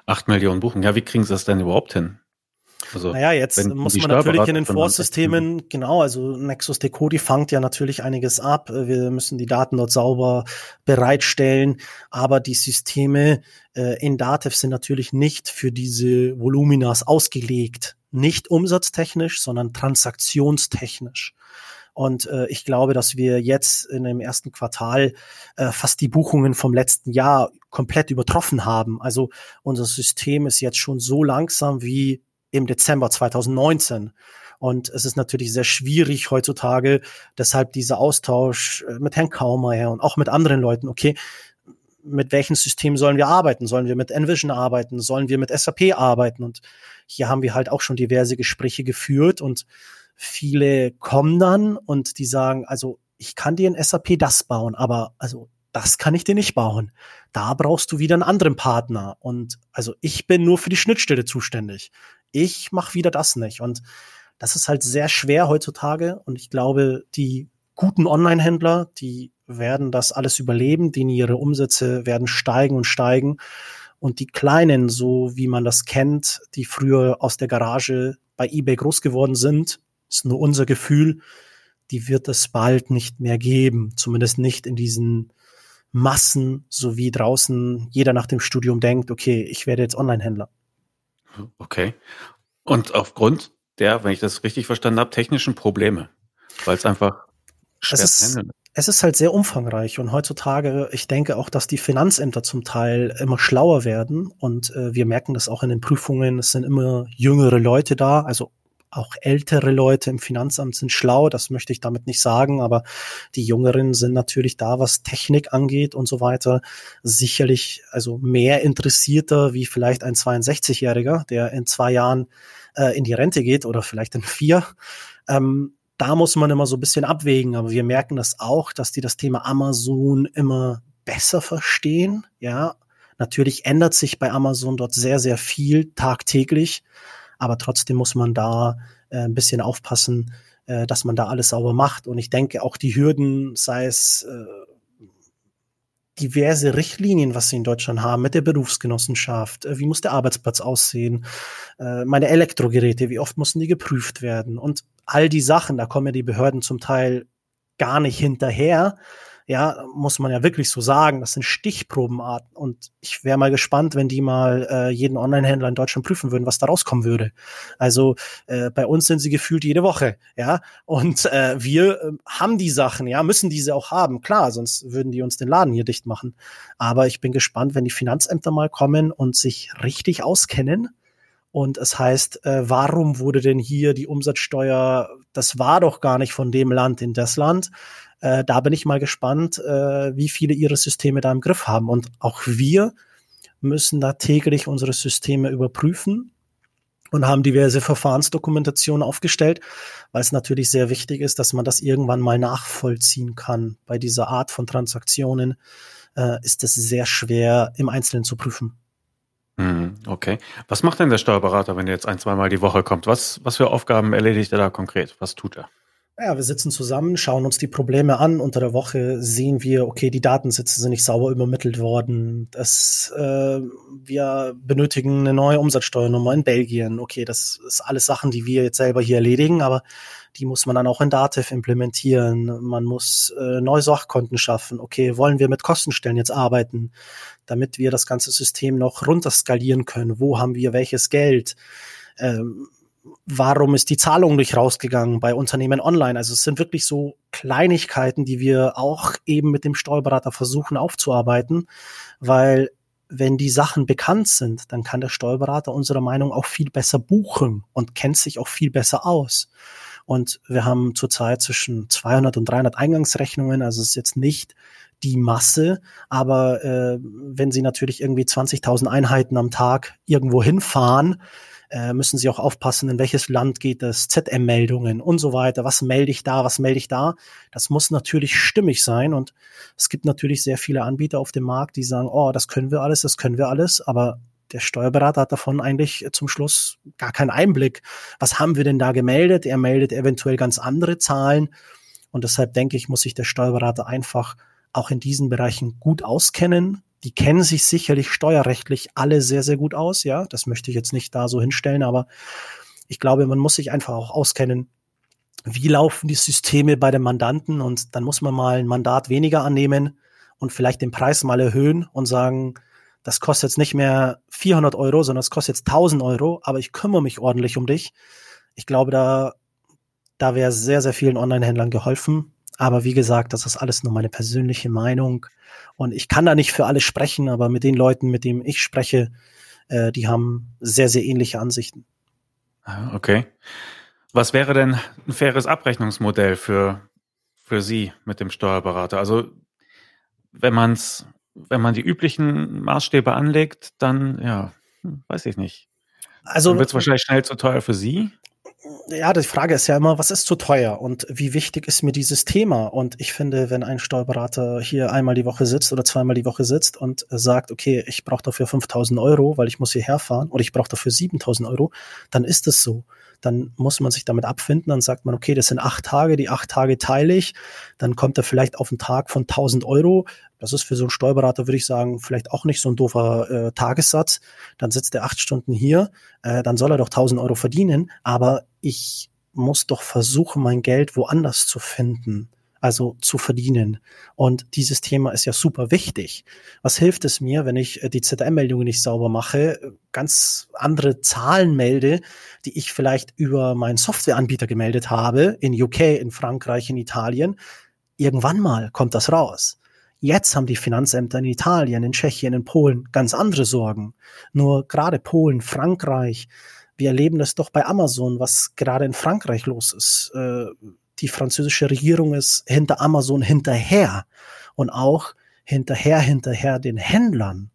Speaker 1: Acht Millionen Buchungen. Ja, wie kriegen sie das denn überhaupt hin?
Speaker 2: Also, naja, jetzt muss man natürlich in den Vorsystemen, genau, also Nexus Decode fangt ja natürlich einiges ab. Wir müssen die Daten dort sauber bereitstellen, aber die Systeme äh, in Datev sind natürlich nicht für diese Voluminas ausgelegt. Nicht umsatztechnisch, sondern transaktionstechnisch. Und äh, ich glaube, dass wir jetzt in dem ersten Quartal äh, fast die Buchungen vom letzten Jahr komplett übertroffen haben. Also unser System ist jetzt schon so langsam wie im Dezember 2019. Und es ist natürlich sehr schwierig heutzutage, deshalb dieser Austausch äh, mit Herrn Kaumeier und auch mit anderen Leuten, okay, mit welchem System sollen wir arbeiten? Sollen wir mit Envision arbeiten? Sollen wir mit SAP arbeiten? Und hier haben wir halt auch schon diverse Gespräche geführt und viele kommen dann und die sagen, also ich kann dir in SAP das bauen, aber also das kann ich dir nicht bauen. Da brauchst du wieder einen anderen Partner. Und also ich bin nur für die Schnittstelle zuständig ich mache wieder das nicht. Und das ist halt sehr schwer heutzutage. Und ich glaube, die guten Online-Händler, die werden das alles überleben, denen ihre Umsätze werden steigen und steigen. Und die Kleinen, so wie man das kennt, die früher aus der Garage bei eBay groß geworden sind, ist nur unser Gefühl, die wird es bald nicht mehr geben. Zumindest nicht in diesen Massen, so wie draußen jeder nach dem Studium denkt, okay, ich werde jetzt Online-Händler.
Speaker 1: Okay. Und aufgrund der, wenn ich das richtig verstanden habe, technischen Probleme, weil es einfach
Speaker 2: schwer es ist, handeln es ist halt sehr umfangreich und heutzutage, ich denke auch, dass die Finanzämter zum Teil immer schlauer werden und äh, wir merken das auch in den Prüfungen, es sind immer jüngere Leute da, also auch ältere Leute im Finanzamt sind schlau, das möchte ich damit nicht sagen, aber die Jüngeren sind natürlich da, was Technik angeht und so weiter, sicherlich also mehr interessierter wie vielleicht ein 62-Jähriger, der in zwei Jahren äh, in die Rente geht oder vielleicht in vier. Ähm, da muss man immer so ein bisschen abwägen, aber wir merken das auch, dass die das Thema Amazon immer besser verstehen. Ja, natürlich ändert sich bei Amazon dort sehr, sehr viel tagtäglich aber trotzdem muss man da äh, ein bisschen aufpassen, äh, dass man da alles sauber macht. Und ich denke auch die Hürden, sei es äh, diverse Richtlinien, was sie in Deutschland haben, mit der Berufsgenossenschaft, äh, wie muss der Arbeitsplatz aussehen, äh, meine Elektrogeräte, wie oft müssen die geprüft werden und all die Sachen, da kommen ja die Behörden zum Teil gar nicht hinterher ja, muss man ja wirklich so sagen, das sind Stichprobenarten. Und ich wäre mal gespannt, wenn die mal äh, jeden Online-Händler in Deutschland prüfen würden, was da rauskommen würde. Also äh, bei uns sind sie gefühlt jede Woche, ja. Und äh, wir äh, haben die Sachen, ja, müssen diese auch haben. Klar, sonst würden die uns den Laden hier dicht machen. Aber ich bin gespannt, wenn die Finanzämter mal kommen und sich richtig auskennen. Und es heißt, äh, warum wurde denn hier die Umsatzsteuer, das war doch gar nicht von dem Land in das Land. Äh, da bin ich mal gespannt, äh, wie viele ihre Systeme da im Griff haben. Und auch wir müssen da täglich unsere Systeme überprüfen und haben diverse Verfahrensdokumentationen aufgestellt, weil es natürlich sehr wichtig ist, dass man das irgendwann mal nachvollziehen kann. Bei dieser Art von Transaktionen äh, ist es sehr schwer im Einzelnen zu prüfen.
Speaker 1: Mhm, okay. Was macht denn der Steuerberater, wenn er jetzt ein, zweimal die Woche kommt? Was, was für Aufgaben erledigt er da konkret? Was tut er?
Speaker 2: Ja, wir sitzen zusammen, schauen uns die Probleme an. Unter der Woche sehen wir, okay, die Datensätze sind nicht sauber übermittelt worden. Das, äh, wir benötigen eine neue Umsatzsteuernummer in Belgien. Okay, das ist alles Sachen, die wir jetzt selber hier erledigen, aber die muss man dann auch in Dativ implementieren. Man muss äh, neue Sachkonten schaffen. Okay, wollen wir mit Kostenstellen jetzt arbeiten, damit wir das ganze System noch runterskalieren können? Wo haben wir welches Geld? Ähm, warum ist die Zahlung nicht rausgegangen bei Unternehmen online? Also es sind wirklich so Kleinigkeiten, die wir auch eben mit dem Steuerberater versuchen aufzuarbeiten, weil wenn die Sachen bekannt sind, dann kann der Steuerberater unserer Meinung auch viel besser buchen und kennt sich auch viel besser aus. Und wir haben zurzeit zwischen 200 und 300 Eingangsrechnungen, also es ist jetzt nicht die Masse, aber äh, wenn Sie natürlich irgendwie 20.000 Einheiten am Tag irgendwo hinfahren, äh, müssen Sie auch aufpassen, in welches Land geht es, ZM-Meldungen und so weiter. Was melde ich da, was melde ich da? Das muss natürlich stimmig sein und es gibt natürlich sehr viele Anbieter auf dem Markt, die sagen, oh, das können wir alles, das können wir alles, aber der Steuerberater hat davon eigentlich zum Schluss gar keinen Einblick. Was haben wir denn da gemeldet? Er meldet eventuell ganz andere Zahlen. Und deshalb denke ich, muss sich der Steuerberater einfach auch in diesen Bereichen gut auskennen, die kennen sich sicherlich steuerrechtlich alle sehr, sehr gut aus, ja. Das möchte ich jetzt nicht da so hinstellen, aber ich glaube, man muss sich einfach auch auskennen, wie laufen die Systeme bei den Mandanten und dann muss man mal ein Mandat weniger annehmen und vielleicht den Preis mal erhöhen und sagen, das kostet jetzt nicht mehr 400 Euro, sondern es kostet jetzt 1000 Euro, aber ich kümmere mich ordentlich um dich. Ich glaube, da, da wäre sehr, sehr vielen Online-Händlern geholfen. Aber wie gesagt, das ist alles nur meine persönliche Meinung. Und ich kann da nicht für alle sprechen, aber mit den Leuten, mit denen ich spreche, äh, die haben sehr, sehr ähnliche Ansichten.
Speaker 1: Ah, okay. Was wäre denn ein faires Abrechnungsmodell für, für Sie mit dem Steuerberater? Also, wenn man's, wenn man die üblichen Maßstäbe anlegt, dann, ja, hm, weiß ich nicht. Also, dann wird es wahrscheinlich schnell zu teuer für Sie
Speaker 2: ja, die Frage ist ja immer, was ist zu teuer und wie wichtig ist mir dieses Thema? Und ich finde, wenn ein Steuerberater hier einmal die Woche sitzt oder zweimal die Woche sitzt und sagt, okay, ich brauche dafür 5000 Euro, weil ich muss hierher fahren oder ich brauche dafür 7000 Euro, dann ist es so dann muss man sich damit abfinden. Dann sagt man, okay, das sind acht Tage, die acht Tage teile ich. Dann kommt er vielleicht auf einen Tag von 1000 Euro. Das ist für so einen Steuerberater, würde ich sagen, vielleicht auch nicht so ein doofer äh, Tagessatz. Dann sitzt er acht Stunden hier, äh, dann soll er doch 1000 Euro verdienen. Aber ich muss doch versuchen, mein Geld woanders zu finden also zu verdienen. Und dieses Thema ist ja super wichtig. Was hilft es mir, wenn ich äh, die ZM-Meldungen nicht sauber mache, ganz andere Zahlen melde, die ich vielleicht über meinen Softwareanbieter gemeldet habe, in UK, in Frankreich, in Italien? Irgendwann mal kommt das raus. Jetzt haben die Finanzämter in Italien, in Tschechien, in Polen ganz andere Sorgen. Nur gerade Polen, Frankreich, wir erleben das doch bei Amazon, was gerade in Frankreich los ist. Die französische Regierung ist hinter Amazon hinterher und auch hinterher, hinterher den Händlern.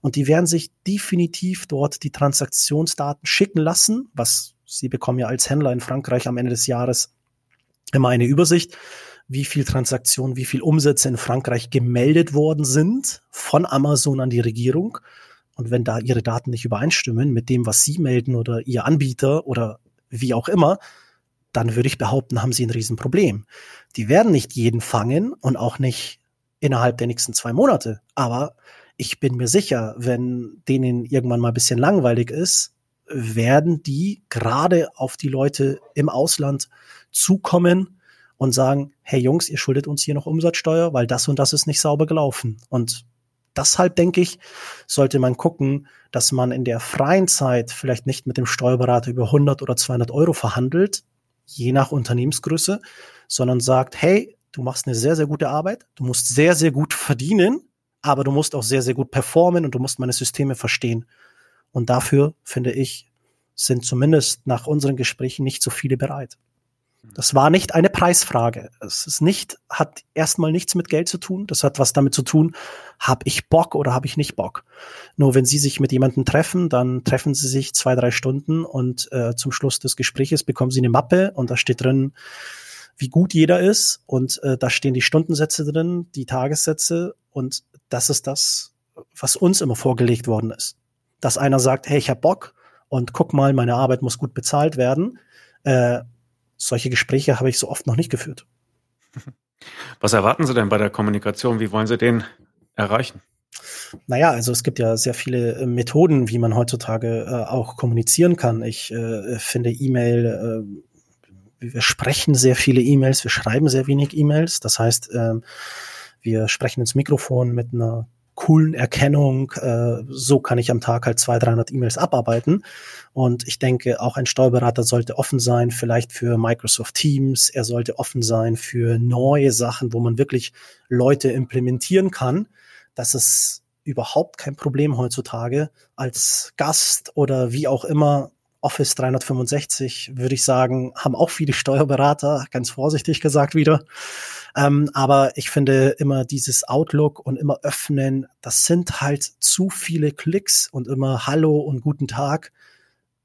Speaker 2: Und die werden sich definitiv dort die Transaktionsdaten schicken lassen, was sie bekommen ja als Händler in Frankreich am Ende des Jahres immer eine Übersicht, wie viel Transaktionen, wie viel Umsätze in Frankreich gemeldet worden sind von Amazon an die Regierung. Und wenn da ihre Daten nicht übereinstimmen mit dem, was sie melden oder ihr Anbieter oder wie auch immer, dann würde ich behaupten, haben sie ein Riesenproblem. Die werden nicht jeden fangen und auch nicht innerhalb der nächsten zwei Monate. Aber ich bin mir sicher, wenn denen irgendwann mal ein bisschen langweilig ist, werden die gerade auf die Leute im Ausland zukommen und sagen, hey Jungs, ihr schuldet uns hier noch Umsatzsteuer, weil das und das ist nicht sauber gelaufen. Und deshalb denke ich, sollte man gucken, dass man in der freien Zeit vielleicht nicht mit dem Steuerberater über 100 oder 200 Euro verhandelt, je nach Unternehmensgröße, sondern sagt, hey, du machst eine sehr, sehr gute Arbeit, du musst sehr, sehr gut verdienen, aber du musst auch sehr, sehr gut performen und du musst meine Systeme verstehen. Und dafür, finde ich, sind zumindest nach unseren Gesprächen nicht so viele bereit. Das war nicht eine Preisfrage. Es ist nicht, hat erstmal nichts mit Geld zu tun. Das hat was damit zu tun, habe ich Bock oder habe ich nicht Bock. Nur wenn Sie sich mit jemandem treffen, dann treffen Sie sich zwei, drei Stunden und äh, zum Schluss des Gespräches bekommen Sie eine Mappe und da steht drin, wie gut jeder ist und äh, da stehen die Stundensätze drin, die Tagessätze und das ist das, was uns immer vorgelegt worden ist. Dass einer sagt, hey, ich hab Bock und guck mal, meine Arbeit muss gut bezahlt werden. Äh, solche Gespräche habe ich so oft noch nicht geführt.
Speaker 1: Was erwarten Sie denn bei der Kommunikation? Wie wollen Sie den erreichen?
Speaker 2: Naja, also es gibt ja sehr viele äh, Methoden, wie man heutzutage äh, auch kommunizieren kann. Ich äh, finde E-Mail, äh, wir sprechen sehr viele E-Mails, wir schreiben sehr wenig E-Mails. Das heißt, äh, wir sprechen ins Mikrofon mit einer coolen Erkennung. Äh, so kann ich am Tag halt 200, 300 E-Mails abarbeiten. Und ich denke, auch ein Steuerberater sollte offen sein, vielleicht für Microsoft Teams. Er sollte offen sein für neue Sachen, wo man wirklich Leute implementieren kann. Das ist überhaupt kein Problem heutzutage als Gast oder wie auch immer Office 365, würde ich sagen, haben auch viele Steuerberater, ganz vorsichtig gesagt wieder. Ähm, aber ich finde immer dieses Outlook und immer öffnen, das sind halt zu viele Klicks und immer Hallo und guten Tag.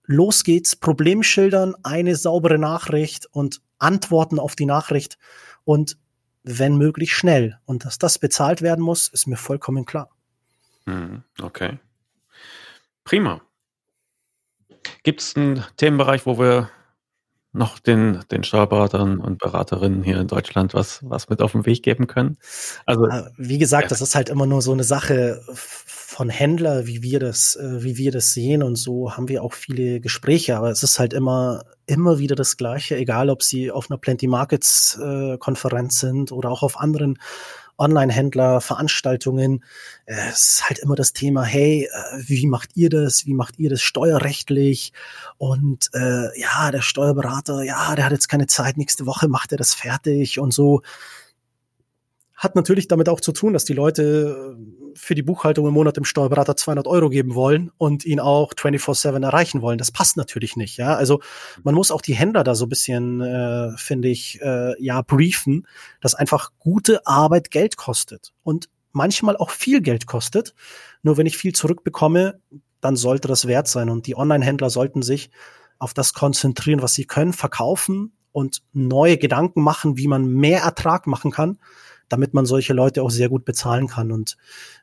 Speaker 2: Los geht's, Problem schildern, eine saubere Nachricht und Antworten auf die Nachricht und wenn möglich schnell. Und dass das bezahlt werden muss, ist mir vollkommen klar.
Speaker 1: Hm, okay. Prima. Gibt es einen Themenbereich, wo wir noch den, den Steuerberatern und Beraterinnen hier in Deutschland was, was mit auf den Weg geben können?
Speaker 2: Also, äh, wie gesagt, ja. das ist halt immer nur so eine Sache von Händler, wie wir das, äh, wie wir das sehen und so haben wir auch viele Gespräche, aber es ist halt immer, immer wieder das Gleiche, egal ob sie auf einer Plenty Markets äh, Konferenz sind oder auch auf anderen Online-Händler, Veranstaltungen. Es ist halt immer das Thema, hey, äh, wie macht ihr das? Wie macht ihr das steuerrechtlich? Und äh, ja, der Steuerberater, ja, der hat jetzt keine Zeit, nächste Woche macht er das fertig und so hat natürlich damit auch zu tun, dass die Leute äh, für die Buchhaltung im Monat dem Steuerberater 200 Euro geben wollen und ihn auch 24/7 erreichen wollen. Das passt natürlich nicht. Ja, also man muss auch die Händler da so ein bisschen, äh, finde ich, äh, ja briefen, dass einfach gute Arbeit Geld kostet und manchmal auch viel Geld kostet. Nur wenn ich viel zurückbekomme, dann sollte das wert sein und die Online-Händler sollten sich auf das konzentrieren, was sie können, verkaufen und neue Gedanken machen, wie man mehr Ertrag machen kann damit man solche Leute auch sehr gut bezahlen kann. Und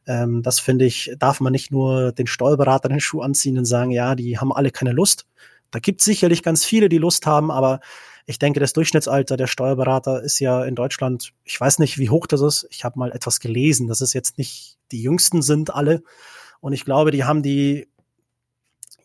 Speaker 2: ähm, das finde ich, darf man nicht nur den Steuerberater den Schuh anziehen und sagen, ja, die haben alle keine Lust. Da gibt sicherlich ganz viele, die Lust haben, aber ich denke, das Durchschnittsalter der Steuerberater ist ja in Deutschland, ich weiß nicht, wie hoch das ist. Ich habe mal etwas gelesen, dass es jetzt nicht die jüngsten sind alle. Und ich glaube, die haben die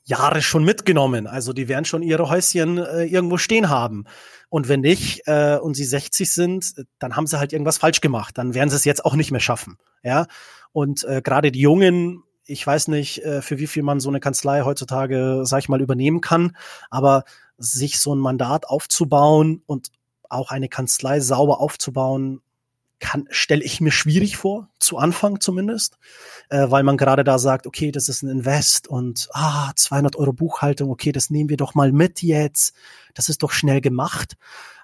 Speaker 2: Jahre schon mitgenommen. Also die werden schon ihre Häuschen äh, irgendwo stehen haben. Und wenn nicht äh, und sie 60 sind, dann haben sie halt irgendwas falsch gemacht. Dann werden sie es jetzt auch nicht mehr schaffen. Ja. Und äh, gerade die Jungen, ich weiß nicht, äh, für wie viel man so eine Kanzlei heutzutage, sag ich mal, übernehmen kann, aber sich so ein Mandat aufzubauen und auch eine Kanzlei sauber aufzubauen, kann, stelle ich mir schwierig vor, zu Anfang zumindest, äh, weil man gerade da sagt, okay, das ist ein Invest und ah, 200 Euro Buchhaltung, okay, das nehmen wir doch mal mit jetzt, das ist doch schnell gemacht.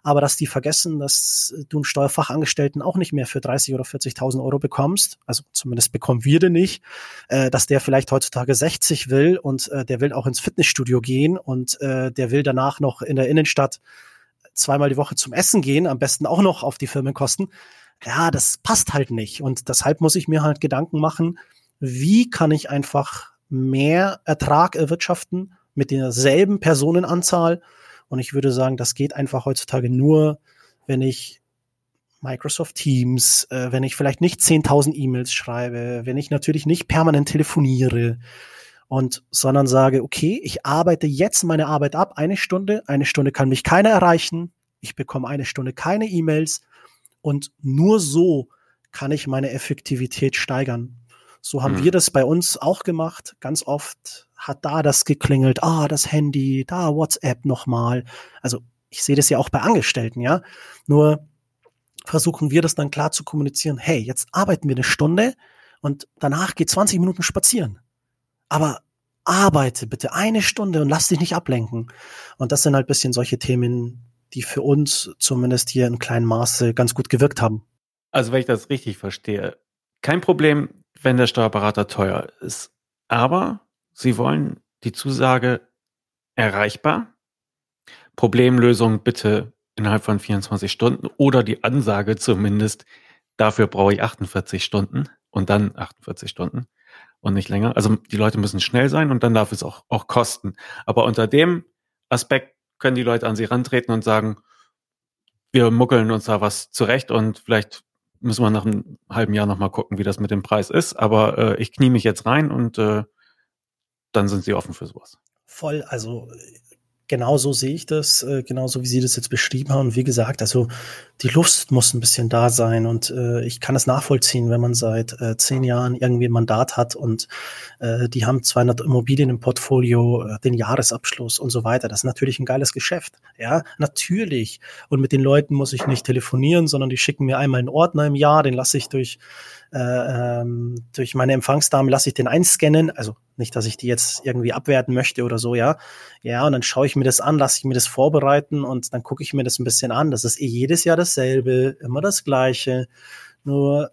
Speaker 2: Aber dass die vergessen, dass du einen Steuerfachangestellten auch nicht mehr für 30 oder 40.000 Euro bekommst, also zumindest bekommen wir den nicht, äh, dass der vielleicht heutzutage 60 will und äh, der will auch ins Fitnessstudio gehen und äh, der will danach noch in der Innenstadt zweimal die Woche zum Essen gehen, am besten auch noch auf die Firmenkosten ja, das passt halt nicht. Und deshalb muss ich mir halt Gedanken machen, wie kann ich einfach mehr Ertrag erwirtschaften mit derselben Personenanzahl. Und ich würde sagen, das geht einfach heutzutage nur, wenn ich Microsoft Teams, äh, wenn ich vielleicht nicht 10.000 E-Mails schreibe, wenn ich natürlich nicht permanent telefoniere und sondern sage, okay, ich arbeite jetzt meine Arbeit ab, eine Stunde, eine Stunde kann mich keiner erreichen, ich bekomme eine Stunde keine E-Mails und nur so kann ich meine Effektivität steigern. So haben mhm. wir das bei uns auch gemacht. Ganz oft hat da das geklingelt, ah, das Handy, da WhatsApp nochmal. Also ich sehe das ja auch bei Angestellten, ja. Nur versuchen wir das dann klar zu kommunizieren. Hey, jetzt arbeiten wir eine Stunde und danach geht 20 Minuten spazieren. Aber arbeite bitte eine Stunde und lass dich nicht ablenken. Und das sind halt bisschen solche Themen, die für uns zumindest hier in kleinem Maße ganz gut gewirkt haben.
Speaker 1: Also wenn ich das richtig verstehe, kein Problem, wenn der Steuerberater teuer ist. Aber Sie wollen die Zusage erreichbar, Problemlösung bitte innerhalb von 24 Stunden oder die Ansage zumindest, dafür brauche ich 48 Stunden und dann 48 Stunden und nicht länger. Also die Leute müssen schnell sein und dann darf es auch, auch kosten. Aber unter dem Aspekt können die Leute an sie rantreten und sagen, wir muckeln uns da was zurecht und vielleicht müssen wir nach einem halben Jahr nochmal gucken, wie das mit dem Preis ist. Aber äh, ich knie mich jetzt rein und äh, dann sind sie offen für sowas.
Speaker 2: Voll, also Genau so sehe ich das, äh, genauso wie Sie das jetzt beschrieben haben. Wie gesagt, also die Lust muss ein bisschen da sein. Und äh, ich kann es nachvollziehen, wenn man seit äh, zehn Jahren irgendwie ein Mandat hat und äh, die haben 200 Immobilien im Portfolio, äh, den Jahresabschluss und so weiter. Das ist natürlich ein geiles Geschäft. Ja, natürlich. Und mit den Leuten muss ich nicht telefonieren, sondern die schicken mir einmal einen Ordner im Jahr, den lasse ich durch äh, ähm, durch meine Empfangsdame lasse ich den einscannen. Also nicht, dass ich die jetzt irgendwie abwerten möchte oder so, ja. Ja, und dann schaue ich mir das an, lasse ich mir das vorbereiten und dann gucke ich mir das ein bisschen an. Das ist eh jedes Jahr dasselbe, immer das Gleiche. Nur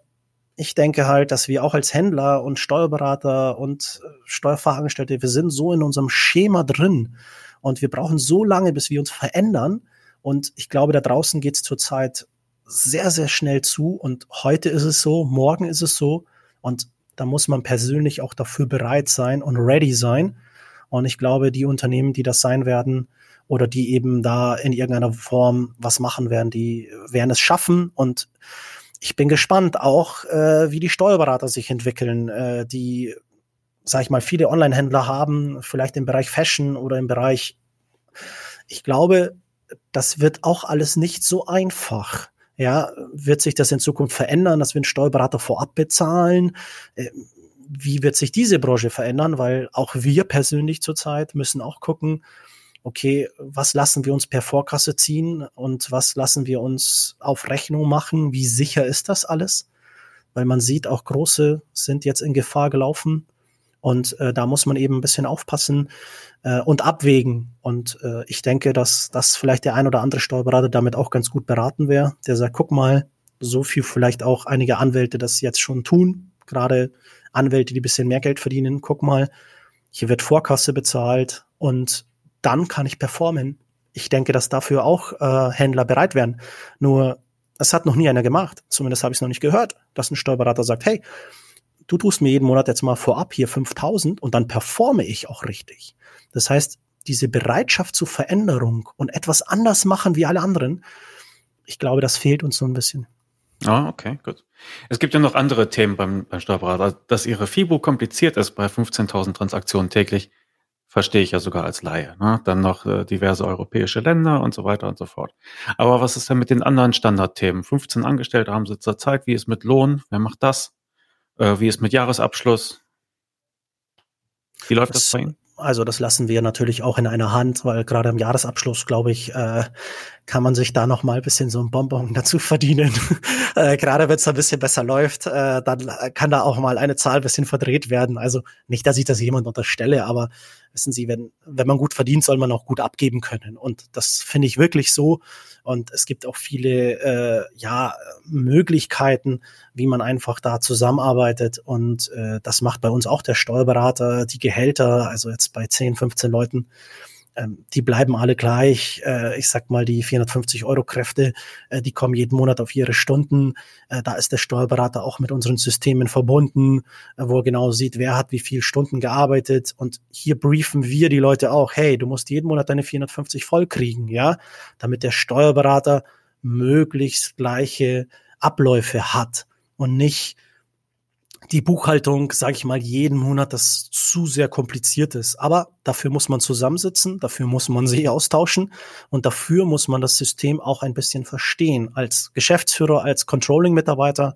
Speaker 2: ich denke halt, dass wir auch als Händler und Steuerberater und Steuerfachangestellte, wir sind so in unserem Schema drin und wir brauchen so lange, bis wir uns verändern. Und ich glaube, da draußen geht es zurzeit sehr, sehr schnell zu und heute ist es so, morgen ist es so und da muss man persönlich auch dafür bereit sein und ready sein. Und ich glaube, die Unternehmen, die das sein werden oder die eben da in irgendeiner Form was machen werden, die werden es schaffen. Und ich bin gespannt auch, äh, wie die Steuerberater sich entwickeln, äh, die, sag ich mal, viele Online-Händler haben, vielleicht im Bereich Fashion oder im Bereich, ich glaube, das wird auch alles nicht so einfach. Ja, wird sich das in Zukunft verändern, dass wir einen Steuerberater vorab bezahlen? Äh, wie wird sich diese Branche verändern? Weil auch wir persönlich zurzeit müssen auch gucken, okay, was lassen wir uns per Vorkasse ziehen und was lassen wir uns auf Rechnung machen? Wie sicher ist das alles? Weil man sieht, auch große sind jetzt in Gefahr gelaufen. Und äh, da muss man eben ein bisschen aufpassen äh, und abwägen. Und äh, ich denke, dass, dass vielleicht der ein oder andere Steuerberater damit auch ganz gut beraten wäre. Der sagt, guck mal, so viel vielleicht auch einige Anwälte das jetzt schon tun. Gerade Anwälte, die bisschen mehr Geld verdienen. Guck mal, hier wird Vorkasse bezahlt und dann kann ich performen. Ich denke, dass dafür auch äh, Händler bereit wären. Nur, es hat noch nie einer gemacht. Zumindest habe ich es noch nicht gehört, dass ein Steuerberater sagt, hey, du tust mir jeden Monat jetzt mal vorab hier 5000 und dann performe ich auch richtig. Das heißt, diese Bereitschaft zur Veränderung und etwas anders machen wie alle anderen, ich glaube, das fehlt uns so ein bisschen.
Speaker 1: Ah, okay, gut. Es gibt ja noch andere Themen beim, beim Steuerberater. Dass Ihre FIBO kompliziert ist bei 15.000 Transaktionen täglich, verstehe ich ja sogar als Laie. Ne? Dann noch äh, diverse europäische Länder und so weiter und so fort. Aber was ist denn mit den anderen Standardthemen? 15 Angestellte haben Sie zurzeit. Wie ist mit Lohn? Wer macht das? Äh, wie ist mit Jahresabschluss?
Speaker 2: Wie läuft das, das bei Ihnen? Also das lassen wir natürlich auch in einer Hand, weil gerade im Jahresabschluss, glaube ich, äh, kann man sich da noch mal ein bisschen so ein Bonbon dazu verdienen. äh, gerade wenn es ein bisschen besser läuft, äh, dann kann da auch mal eine Zahl ein bisschen verdreht werden. Also nicht, dass ich das jemand unterstelle, aber wissen Sie, wenn, wenn man gut verdient, soll man auch gut abgeben können. Und das finde ich wirklich so. Und es gibt auch viele äh, ja, Möglichkeiten, wie man einfach da zusammenarbeitet. Und äh, das macht bei uns auch der Steuerberater, die Gehälter, also jetzt bei 10, 15 Leuten ähm, die bleiben alle gleich. Äh, ich sag mal, die 450 Euro Kräfte, äh, die kommen jeden Monat auf ihre Stunden. Äh, da ist der Steuerberater auch mit unseren Systemen verbunden, wo er genau sieht, wer hat wie viel Stunden gearbeitet. Und hier briefen wir die Leute auch, hey, du musst jeden Monat deine 450 voll kriegen, ja, damit der Steuerberater möglichst gleiche Abläufe hat und nicht die Buchhaltung, sage ich mal, jeden Monat das zu sehr kompliziert ist. Aber dafür muss man zusammensitzen, dafür muss man sich austauschen und dafür muss man das System auch ein bisschen verstehen als Geschäftsführer, als Controlling-Mitarbeiter.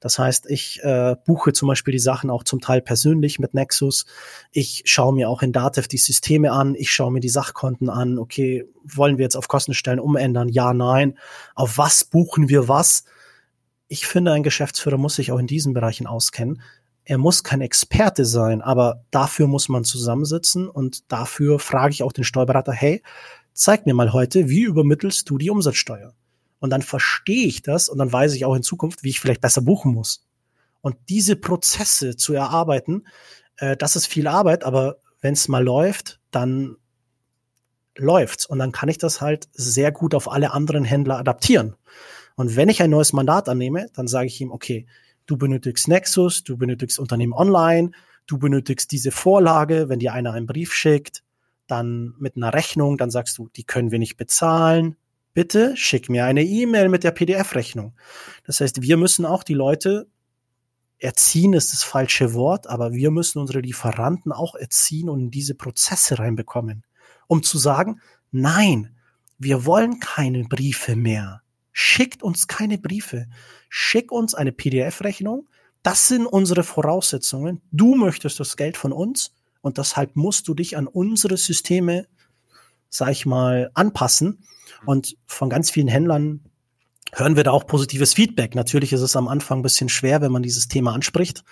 Speaker 2: Das heißt, ich äh, buche zum Beispiel die Sachen auch zum Teil persönlich mit Nexus. Ich schaue mir auch in Datev die Systeme an, ich schaue mir die Sachkonten an. Okay, wollen wir jetzt auf Kostenstellen umändern? Ja, nein. Auf was buchen wir was? Ich finde, ein Geschäftsführer muss sich auch in diesen Bereichen auskennen. Er muss kein Experte sein, aber dafür muss man zusammensitzen und dafür frage ich auch den Steuerberater, hey, zeig mir mal heute, wie übermittelst du die Umsatzsteuer? Und dann verstehe ich das und dann weiß ich auch in Zukunft, wie ich vielleicht besser buchen muss. Und diese Prozesse zu erarbeiten, äh, das ist viel Arbeit, aber wenn es mal läuft, dann läuft's. Und dann kann ich das halt sehr gut auf alle anderen Händler adaptieren. Und wenn ich ein neues Mandat annehme, dann sage ich ihm, okay, du benötigst Nexus, du benötigst Unternehmen online, du benötigst diese Vorlage, wenn dir einer einen Brief schickt, dann mit einer Rechnung, dann sagst du, die können wir nicht bezahlen, bitte schick mir eine E-Mail mit der PDF-Rechnung. Das heißt, wir müssen auch die Leute erziehen ist das falsche Wort, aber wir müssen unsere Lieferanten auch erziehen und in diese Prozesse reinbekommen, um zu sagen, nein, wir wollen keine Briefe mehr. Schickt uns keine Briefe. Schick uns eine PDF-Rechnung. Das sind unsere Voraussetzungen. Du möchtest das Geld von uns und deshalb musst du dich an unsere Systeme, sag ich mal, anpassen. Und von ganz vielen Händlern hören wir da auch positives Feedback. Natürlich ist es am Anfang ein bisschen schwer, wenn man dieses Thema anspricht.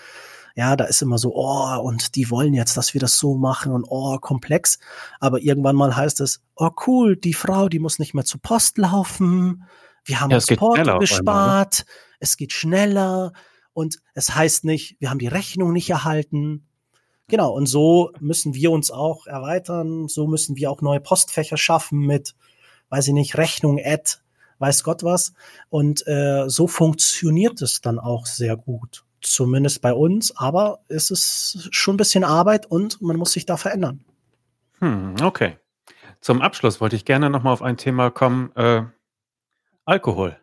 Speaker 2: Ja, da ist immer so, oh, und die wollen jetzt, dass wir das so machen und oh, komplex. Aber irgendwann mal heißt es, oh cool, die Frau, die muss nicht mehr zur Post laufen. Wir haben ja, uns Porto gespart. Einmal, ne? Es geht schneller. Und es heißt nicht, wir haben die Rechnung nicht erhalten. Genau. Und so müssen wir uns auch erweitern. So müssen wir auch neue Postfächer schaffen mit, weiß ich nicht, Rechnung, Ad, weiß Gott was. Und äh, so funktioniert es dann auch sehr gut. Zumindest bei uns, aber es ist schon ein bisschen Arbeit und man muss sich da verändern.
Speaker 1: Hm, okay. Zum Abschluss wollte ich gerne nochmal auf ein Thema kommen. Äh, Alkohol.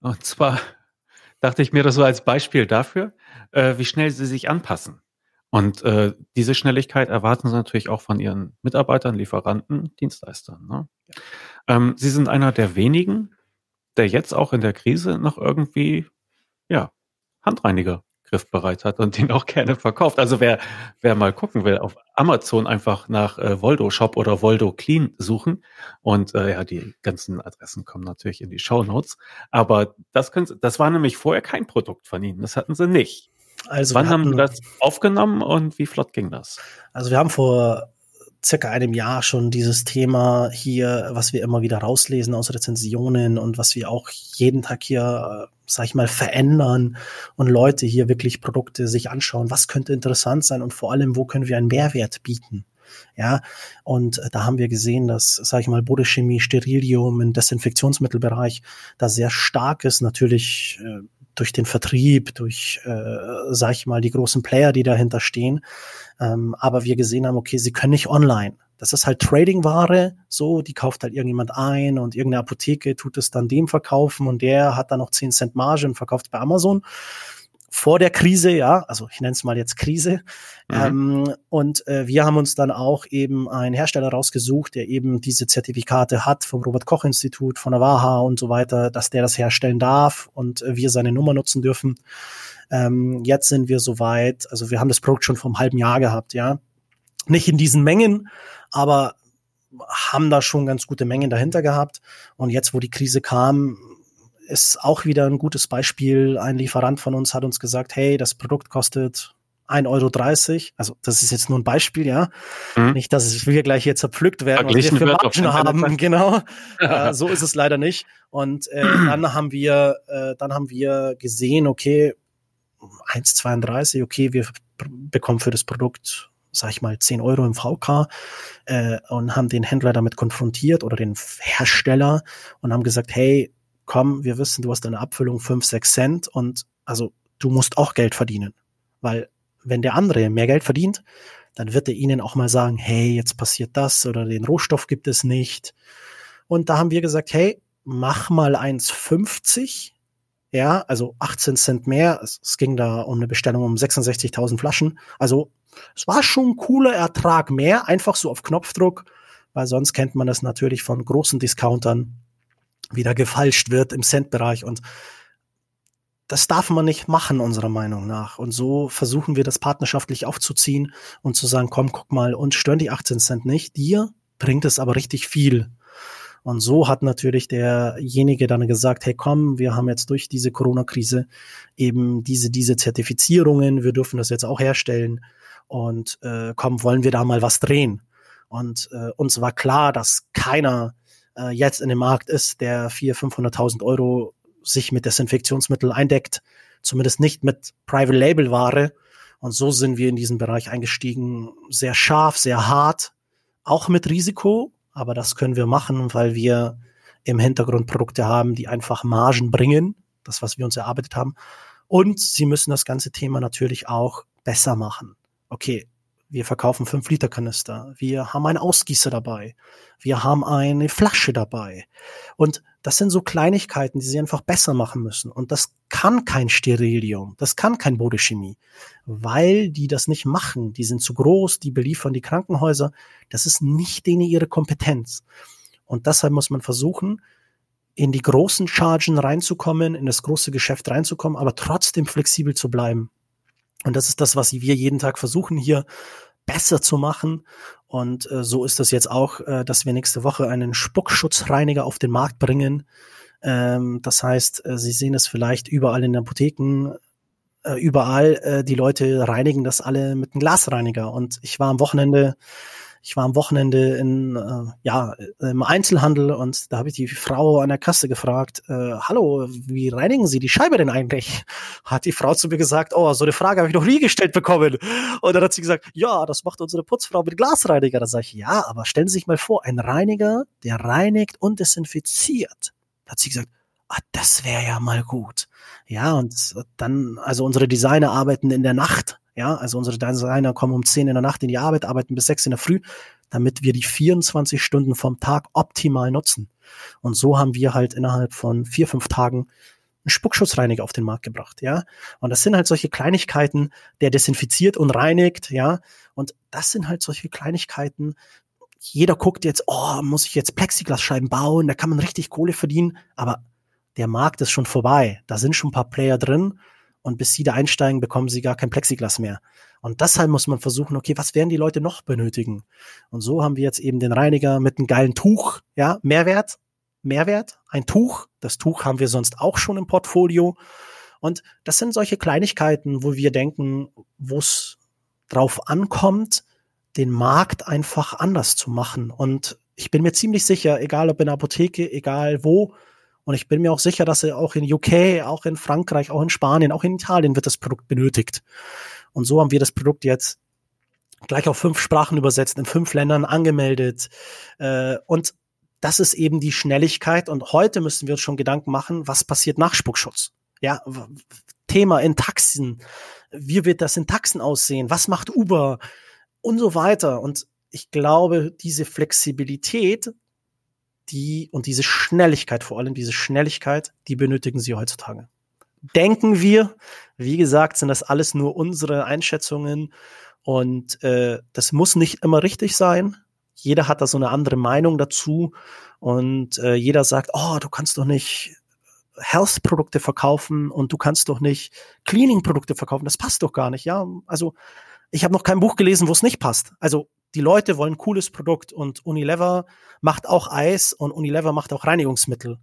Speaker 1: Und zwar dachte ich mir das so als Beispiel dafür, äh, wie schnell sie sich anpassen. Und äh, diese Schnelligkeit erwarten sie natürlich auch von ihren Mitarbeitern, Lieferanten, Dienstleistern. Ne? Ähm, sie sind einer der wenigen, der jetzt auch in der Krise noch irgendwie ja, Handreiniger griffbereit hat und den auch gerne verkauft. Also wer, wer mal gucken will, auf Amazon einfach nach äh, Voldo Shop oder Voldo Clean suchen. Und äh, ja, die ganzen Adressen kommen natürlich in die Show Notes. Aber das, können, das war nämlich vorher kein Produkt von Ihnen. Das hatten Sie nicht. Also Wann hatten, haben Sie das aufgenommen und wie flott ging das?
Speaker 2: Also wir haben vor circa einem Jahr schon dieses Thema hier, was wir immer wieder rauslesen aus Rezensionen und was wir auch jeden Tag hier, äh, sag ich mal, verändern und Leute hier wirklich Produkte sich anschauen, was könnte interessant sein und vor allem, wo können wir einen Mehrwert bieten. Ja, und da haben wir gesehen, dass, sage ich mal, Bodechemie, Sterilium im Desinfektionsmittelbereich da sehr stark ist. Natürlich äh, durch den Vertrieb, durch, äh, sag ich mal, die großen Player, die dahinter stehen. Ähm, aber wir gesehen haben, okay, sie können nicht online. Das ist halt Trading-Ware, so, die kauft halt irgendjemand ein und irgendeine Apotheke tut es dann dem verkaufen und der hat dann noch 10 Cent Marge und verkauft bei Amazon vor der Krise, ja, also ich nenne es mal jetzt Krise. Mhm. Ähm, und äh, wir haben uns dann auch eben einen Hersteller rausgesucht, der eben diese Zertifikate hat vom Robert Koch Institut, von der WAHA und so weiter, dass der das herstellen darf und äh, wir seine Nummer nutzen dürfen. Ähm, jetzt sind wir soweit, also wir haben das Produkt schon vor einem halben Jahr gehabt, ja. Nicht in diesen Mengen, aber haben da schon ganz gute Mengen dahinter gehabt. Und jetzt, wo die Krise kam, ist auch wieder ein gutes Beispiel. Ein Lieferant von uns hat uns gesagt, hey, das Produkt kostet 1,30 Euro. Also das ist jetzt nur ein Beispiel, ja. Mhm. Nicht, dass wir gleich hier zerpflückt werden, was wir für Margen haben. Genau. äh, so ist es leider nicht. Und äh, dann haben wir, äh, dann haben wir gesehen, okay, 1,32, okay, wir bekommen für das Produkt, sag ich mal, 10 Euro im VK äh, und haben den Händler damit konfrontiert oder den Hersteller und haben gesagt, hey, komm, wir wissen, du hast eine Abfüllung 5, 6 Cent und also du musst auch Geld verdienen. Weil wenn der andere mehr Geld verdient, dann wird er ihnen auch mal sagen, hey, jetzt passiert das oder den Rohstoff gibt es nicht. Und da haben wir gesagt, hey, mach mal 1,50. Ja, also 18 Cent mehr. Es, es ging da um eine Bestellung um 66.000 Flaschen. Also es war schon ein cooler Ertrag mehr, einfach so auf Knopfdruck, weil sonst kennt man das natürlich von großen Discountern wieder gefalscht wird im Cent-Bereich und das darf man nicht machen, unserer Meinung nach. Und so versuchen wir das partnerschaftlich aufzuziehen und zu sagen, komm, guck mal, uns stören die 18 Cent nicht, dir bringt es aber richtig viel. Und so hat natürlich derjenige dann gesagt, hey komm, wir haben jetzt durch diese Corona-Krise eben diese, diese Zertifizierungen, wir dürfen das jetzt auch herstellen und äh, komm, wollen wir da mal was drehen. Und äh, uns war klar, dass keiner äh, jetzt in dem Markt ist, der 400.000, 500.000 Euro sich mit Desinfektionsmittel eindeckt, zumindest nicht mit Private Label Ware. Und so sind wir in diesen Bereich eingestiegen, sehr scharf, sehr hart, auch mit Risiko, aber das können wir machen, weil wir im Hintergrund Produkte haben, die einfach Margen bringen, das, was wir uns erarbeitet haben. Und sie müssen das ganze Thema natürlich auch besser machen. Okay, Wir verkaufen 5-Liter-Kanister. Wir haben einen Ausgießer dabei. Wir haben eine Flasche dabei. Und das sind so Kleinigkeiten, die sie einfach besser machen müssen. Und das kann kein Sterilium. Das kann kein Bodechemie. Weil die das nicht machen. Die sind zu groß. Die beliefern die Krankenhäuser. Das ist nicht denen ihre Kompetenz. Und deshalb muss man versuchen, in die großen Chargen reinzukommen, in das große Geschäft reinzukommen, aber trotzdem flexibel zu bleiben. Und das ist das, was wir jeden Tag versuchen hier besser zu machen. Und äh, so ist das jetzt auch, äh, dass wir nächste Woche einen Spuckschutzreiniger auf den Markt bringen. Ähm, das heißt, äh, Sie sehen es vielleicht überall in den Apotheken, äh, überall, äh, die Leute reinigen das alle mit einem Glasreiniger. Und ich war am Wochenende ich war am Wochenende in äh, ja im Einzelhandel und da habe ich die Frau an der Kasse gefragt, äh, hallo, wie reinigen Sie die Scheibe denn eigentlich? Hat die Frau zu mir gesagt, oh, so eine Frage habe ich noch nie gestellt bekommen. Und dann hat sie gesagt, ja, das macht unsere Putzfrau mit Glasreiniger. Da sage ich, ja, aber stellen Sie sich mal vor, ein Reiniger, der reinigt und desinfiziert. Da hat sie gesagt, ah, das wäre ja mal gut. Ja, und dann, also unsere Designer arbeiten in der Nacht ja, also unsere Designer kommen um 10 in der Nacht in die Arbeit, arbeiten bis 6 in der Früh, damit wir die 24 Stunden vom Tag optimal nutzen. Und so haben wir halt innerhalb von vier, fünf Tagen einen Spuckschutzreiniger auf den Markt gebracht, ja. Und das sind halt solche Kleinigkeiten, der desinfiziert und reinigt, ja. Und das sind halt solche Kleinigkeiten. Jeder guckt jetzt, oh, muss ich jetzt Plexiglasscheiben bauen? Da kann man richtig Kohle verdienen. Aber der Markt ist schon vorbei. Da sind schon ein paar Player drin und bis sie da einsteigen, bekommen sie gar kein Plexiglas mehr. Und deshalb muss man versuchen, okay, was werden die Leute noch benötigen? Und so haben wir jetzt eben den Reiniger mit einem geilen Tuch, ja, Mehrwert, Mehrwert, ein Tuch. Das Tuch haben wir sonst auch schon im Portfolio. Und das sind solche Kleinigkeiten, wo wir denken, wo es drauf ankommt, den Markt einfach anders zu machen. Und ich bin mir ziemlich sicher, egal ob in der Apotheke, egal wo, und ich bin mir auch sicher, dass er auch in UK, auch in Frankreich, auch in Spanien, auch in Italien wird das Produkt benötigt. Und so haben wir das Produkt jetzt gleich auf fünf Sprachen übersetzt, in fünf Ländern angemeldet. Äh, und das ist eben die Schnelligkeit. Und heute müssen wir uns schon Gedanken machen, was passiert nach Spuckschutz? Ja, Thema in Taxen. Wie wird das in Taxen aussehen? Was macht Uber? Und so weiter. Und ich glaube, diese Flexibilität die und diese Schnelligkeit vor allem, diese Schnelligkeit, die benötigen sie heutzutage. Denken wir, wie gesagt, sind das alles nur unsere Einschätzungen und äh, das muss nicht immer richtig sein. Jeder hat da so eine andere Meinung dazu und äh, jeder sagt, oh, du kannst doch nicht Health-Produkte verkaufen und du kannst doch nicht Cleaning-Produkte verkaufen. Das passt doch gar nicht. Ja, also ich habe noch kein Buch gelesen, wo es nicht passt. Also die Leute wollen ein cooles Produkt und Unilever macht auch Eis und Unilever macht auch Reinigungsmittel.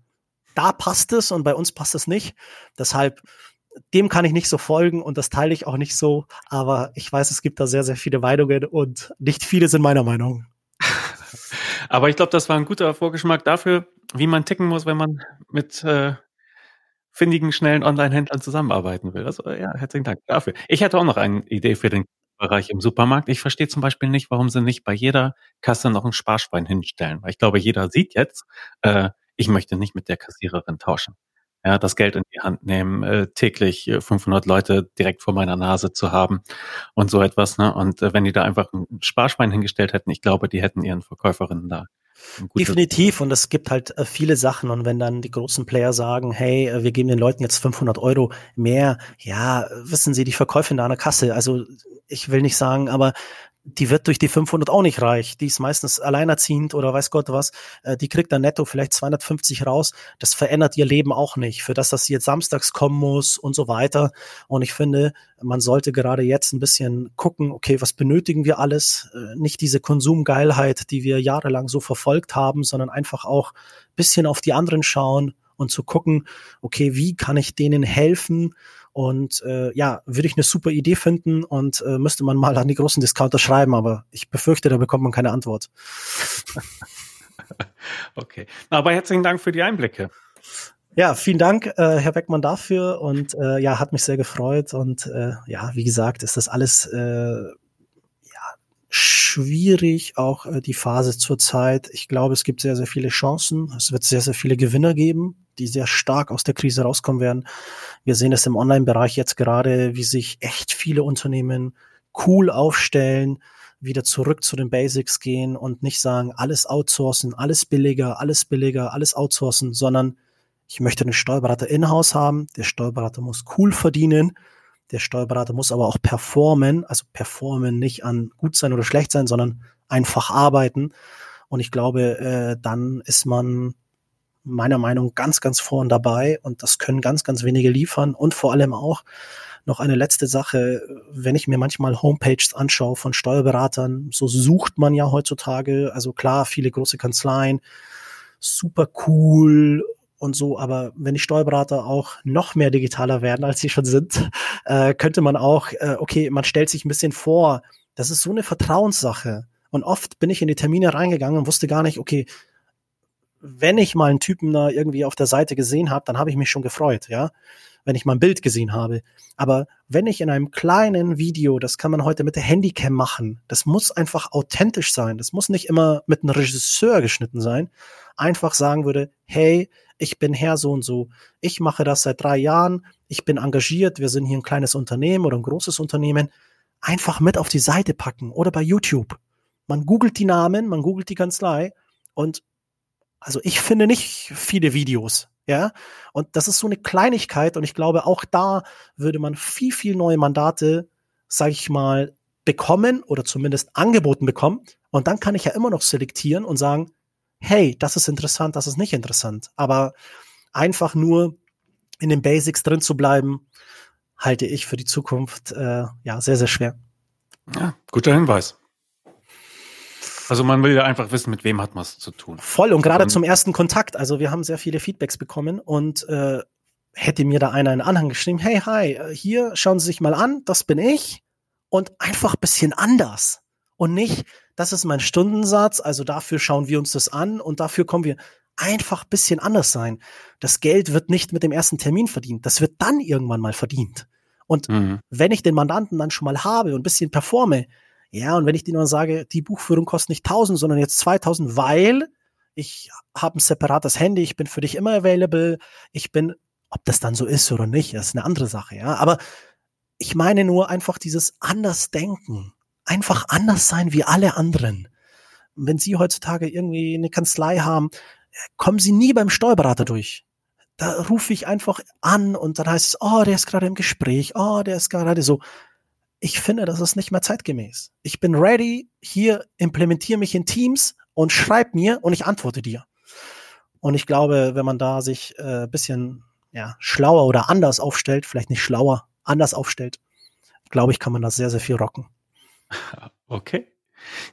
Speaker 2: Da passt es und bei uns passt es nicht. Deshalb, dem kann ich nicht so folgen und das teile ich auch nicht so. Aber ich weiß, es gibt da sehr, sehr viele Meinungen und nicht viele sind meiner Meinung.
Speaker 1: Aber ich glaube, das war ein guter Vorgeschmack dafür, wie man ticken muss, wenn man mit äh, findigen, schnellen Online-Händlern zusammenarbeiten will. Also ja, herzlichen Dank dafür. Ich hätte auch noch eine Idee für den Bereich im Supermarkt. Ich verstehe zum Beispiel nicht, warum sie nicht bei jeder Kasse noch ein Sparschwein hinstellen. Weil ich glaube, jeder sieht jetzt, äh, ich möchte nicht mit der Kassiererin tauschen. Ja, das Geld in die Hand nehmen, äh, täglich 500 äh, Leute direkt vor meiner Nase zu haben und so etwas. Ne? Und äh, wenn die da einfach ein Sparschwein hingestellt hätten, ich glaube, die hätten ihren Verkäuferinnen da
Speaker 2: Definitiv. Und es gibt halt äh, viele Sachen. Und wenn dann die großen Player sagen, hey, äh, wir geben den Leuten jetzt 500 Euro mehr, ja, wissen Sie, die Verkäuferin da an der Kasse, also ich will nicht sagen, aber die wird durch die 500 auch nicht reich. Die ist meistens alleinerziehend oder weiß Gott was. Äh, die kriegt dann netto vielleicht 250 raus. Das verändert ihr Leben auch nicht. Für das, dass sie jetzt samstags kommen muss und so weiter. Und ich finde, man sollte gerade jetzt ein bisschen gucken, okay, was benötigen wir alles? Äh, nicht diese Konsumgeilheit, die wir jahrelang so verfolgt haben, sondern einfach auch bisschen auf die anderen schauen und zu gucken, okay, wie kann ich denen helfen? Und äh, ja, würde ich eine super Idee finden und äh, müsste man mal an die großen Discounter schreiben, aber ich befürchte, da bekommt man keine Antwort.
Speaker 1: okay. Aber herzlichen Dank für die Einblicke.
Speaker 2: Ja, vielen Dank, äh, Herr Beckmann, dafür und äh, ja, hat mich sehr gefreut und äh, ja, wie gesagt, ist das alles äh, ja, schwierig, auch äh, die Phase zurzeit. Ich glaube, es gibt sehr, sehr viele Chancen. Es wird sehr, sehr viele Gewinner geben die sehr stark aus der Krise rauskommen werden. Wir sehen es im Online-Bereich jetzt gerade, wie sich echt viele Unternehmen cool aufstellen, wieder zurück zu den Basics gehen und nicht sagen, alles outsourcen, alles billiger, alles billiger, alles outsourcen, sondern ich möchte einen Steuerberater in-house haben. Der Steuerberater muss cool verdienen. Der Steuerberater muss aber auch performen, also performen nicht an gut sein oder schlecht sein, sondern einfach arbeiten. Und ich glaube, äh, dann ist man meiner Meinung ganz, ganz vorn dabei und das können ganz, ganz wenige liefern und vor allem auch noch eine letzte Sache, wenn ich mir manchmal Homepages anschaue von Steuerberatern, so sucht man ja heutzutage, also klar, viele große Kanzleien, super cool und so, aber wenn die Steuerberater auch noch mehr digitaler werden, als sie schon sind, äh, könnte man auch, äh, okay, man stellt sich ein bisschen vor, das ist so eine Vertrauenssache. Und oft bin ich in die Termine reingegangen und wusste gar nicht, okay, wenn ich mal einen Typen da irgendwie auf der Seite gesehen habe, dann habe ich mich schon gefreut, ja, wenn ich mal ein Bild gesehen habe. Aber wenn ich in einem kleinen Video, das kann man heute mit der Handycam machen, das muss einfach authentisch sein, das muss nicht immer mit einem Regisseur geschnitten sein, einfach sagen würde, hey, ich bin Herr so und so, ich mache das seit drei Jahren, ich bin engagiert, wir sind hier ein kleines Unternehmen oder ein großes Unternehmen, einfach mit auf die Seite packen oder bei YouTube. Man googelt die Namen, man googelt die Kanzlei und also ich finde nicht viele Videos, ja. Und das ist so eine Kleinigkeit und ich glaube, auch da würde man viel, viel neue Mandate, sage ich mal, bekommen oder zumindest angeboten bekommen. Und dann kann ich ja immer noch selektieren und sagen, hey, das ist interessant, das ist nicht interessant. Aber einfach nur in den Basics drin zu bleiben, halte ich für die Zukunft äh, ja sehr, sehr schwer.
Speaker 1: Ja, guter Hinweis. Also man will ja einfach wissen, mit wem hat man es zu tun.
Speaker 2: Voll und gerade zum ersten Kontakt. Also wir haben sehr viele Feedbacks bekommen und äh, hätte mir da einer einen Anhang geschrieben, hey, hi, äh, hier schauen Sie sich mal an, das bin ich und einfach bisschen anders und nicht, das ist mein Stundensatz, also dafür schauen wir uns das an und dafür kommen wir einfach bisschen anders sein. Das Geld wird nicht mit dem ersten Termin verdient, das wird dann irgendwann mal verdient. Und mhm. wenn ich den Mandanten dann schon mal habe und ein bisschen performe, ja, und wenn ich dir nur sage, die Buchführung kostet nicht 1000, sondern jetzt 2000, weil ich habe ein separates Handy, ich bin für dich immer available, ich bin, ob das dann so ist oder nicht, das ist eine andere Sache, ja. Aber ich meine nur einfach dieses anders denken, einfach anders sein wie alle anderen. wenn Sie heutzutage irgendwie eine Kanzlei haben, kommen Sie nie beim Steuerberater durch. Da rufe ich einfach an und dann heißt es, oh, der ist gerade im Gespräch, oh, der ist gerade so ich finde, das ist nicht mehr zeitgemäß. Ich bin ready, hier implementiere mich in Teams und schreib mir und ich antworte dir. Und ich glaube, wenn man da sich äh, bisschen ja, schlauer oder anders aufstellt, vielleicht nicht schlauer, anders aufstellt, glaube ich, kann man das sehr, sehr viel rocken.
Speaker 1: Okay.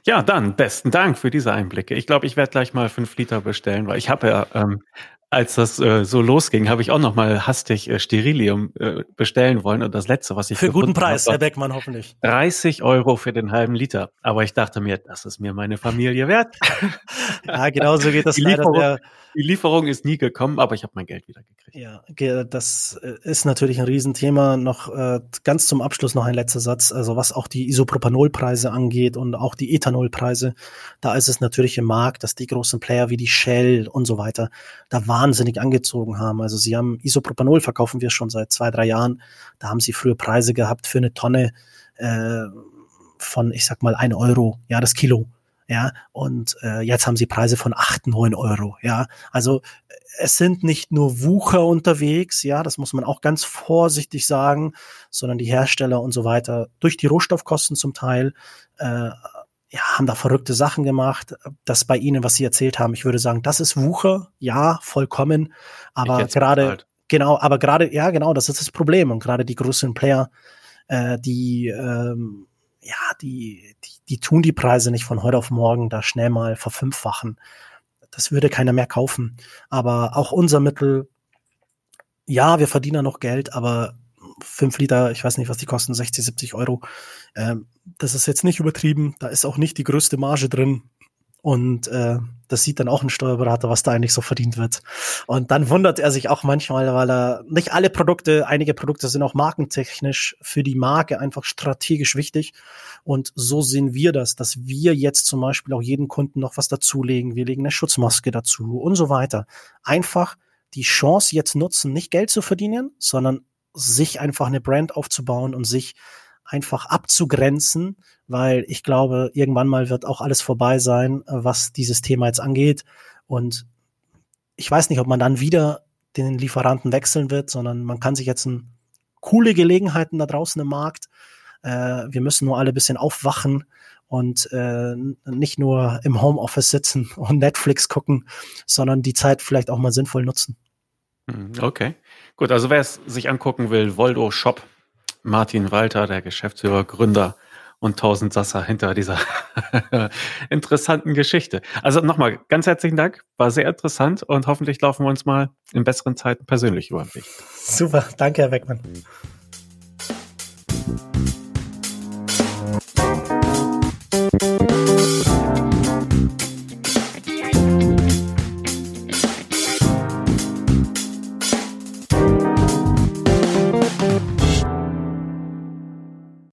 Speaker 1: Ja, dann besten Dank für diese Einblicke. Ich glaube, ich werde gleich mal fünf Liter bestellen, weil ich habe ja ähm, als das äh, so losging, habe ich auch noch mal hastig äh, Sterilium äh, bestellen wollen und das letzte, was ich
Speaker 2: für guten Preis, Herr Beckmann hoffentlich
Speaker 1: 30 Euro für den halben Liter. Aber ich dachte mir, das ist mir meine Familie wert.
Speaker 2: ja, genau so geht das
Speaker 1: die Lieferung, die Lieferung ist nie gekommen, aber ich habe mein Geld wieder gekriegt.
Speaker 2: Ja, das äh, ist natürlich ein Riesenthema. Noch äh, ganz zum Abschluss noch ein letzter Satz. Also was auch die Isopropanolpreise angeht und auch die Ethanolpreise, da ist es natürlich im Markt, dass die großen Player wie die Shell und so weiter da wahnsinnig angezogen haben. Also sie haben Isopropanol verkaufen wir schon seit zwei, drei Jahren. Da haben sie früher Preise gehabt für eine Tonne äh, von, ich sag mal, ein Euro, ja, das Kilo. Ja, und äh, jetzt haben sie Preise von acht neun Euro. Ja, also es sind nicht nur Wucher unterwegs, ja, das muss man auch ganz vorsichtig sagen, sondern die Hersteller und so weiter durch die Rohstoffkosten zum Teil äh, ja, haben da verrückte Sachen gemacht. Das bei Ihnen, was Sie erzählt haben, ich würde sagen, das ist Wucher, ja, vollkommen. Aber gerade, genau, aber gerade, ja, genau, das ist das Problem. Und gerade die größeren Player, äh, die ähm, ja, die, die, die tun die Preise nicht von heute auf morgen da schnell mal verfünffachen. Das würde keiner mehr kaufen. Aber auch unser Mittel, ja, wir verdienen noch Geld, aber fünf Liter, ich weiß nicht, was die kosten, 60, 70 Euro. Ähm, das ist jetzt nicht übertrieben. Da ist auch nicht die größte Marge drin. Und äh, das sieht dann auch ein Steuerberater, was da eigentlich so verdient wird. Und dann wundert er sich auch manchmal, weil er nicht alle Produkte, einige Produkte sind auch markentechnisch für die Marke einfach strategisch wichtig. Und so sehen wir das, dass wir jetzt zum Beispiel auch jeden Kunden noch was dazulegen. Wir legen eine Schutzmaske dazu und so weiter. Einfach die Chance jetzt nutzen, nicht Geld zu verdienen, sondern sich einfach eine Brand aufzubauen und sich einfach abzugrenzen, weil ich glaube, irgendwann mal wird auch alles vorbei sein, was dieses Thema jetzt angeht. Und ich weiß nicht, ob man dann wieder den Lieferanten wechseln wird, sondern man kann sich jetzt ein, coole Gelegenheiten da draußen im Markt. Äh, wir müssen nur alle ein bisschen aufwachen und äh, nicht nur im Homeoffice sitzen und Netflix gucken, sondern die Zeit vielleicht auch mal sinnvoll nutzen.
Speaker 1: Hm, okay, gut. Also wer es sich angucken will, Voldo Shop, Martin Walter, der Geschäftsführer, Gründer und tausend Sasser hinter dieser interessanten Geschichte. Also nochmal ganz herzlichen Dank, war sehr interessant und hoffentlich laufen wir uns mal in besseren Zeiten persönlich über den Weg.
Speaker 2: Super, danke Herr Beckmann.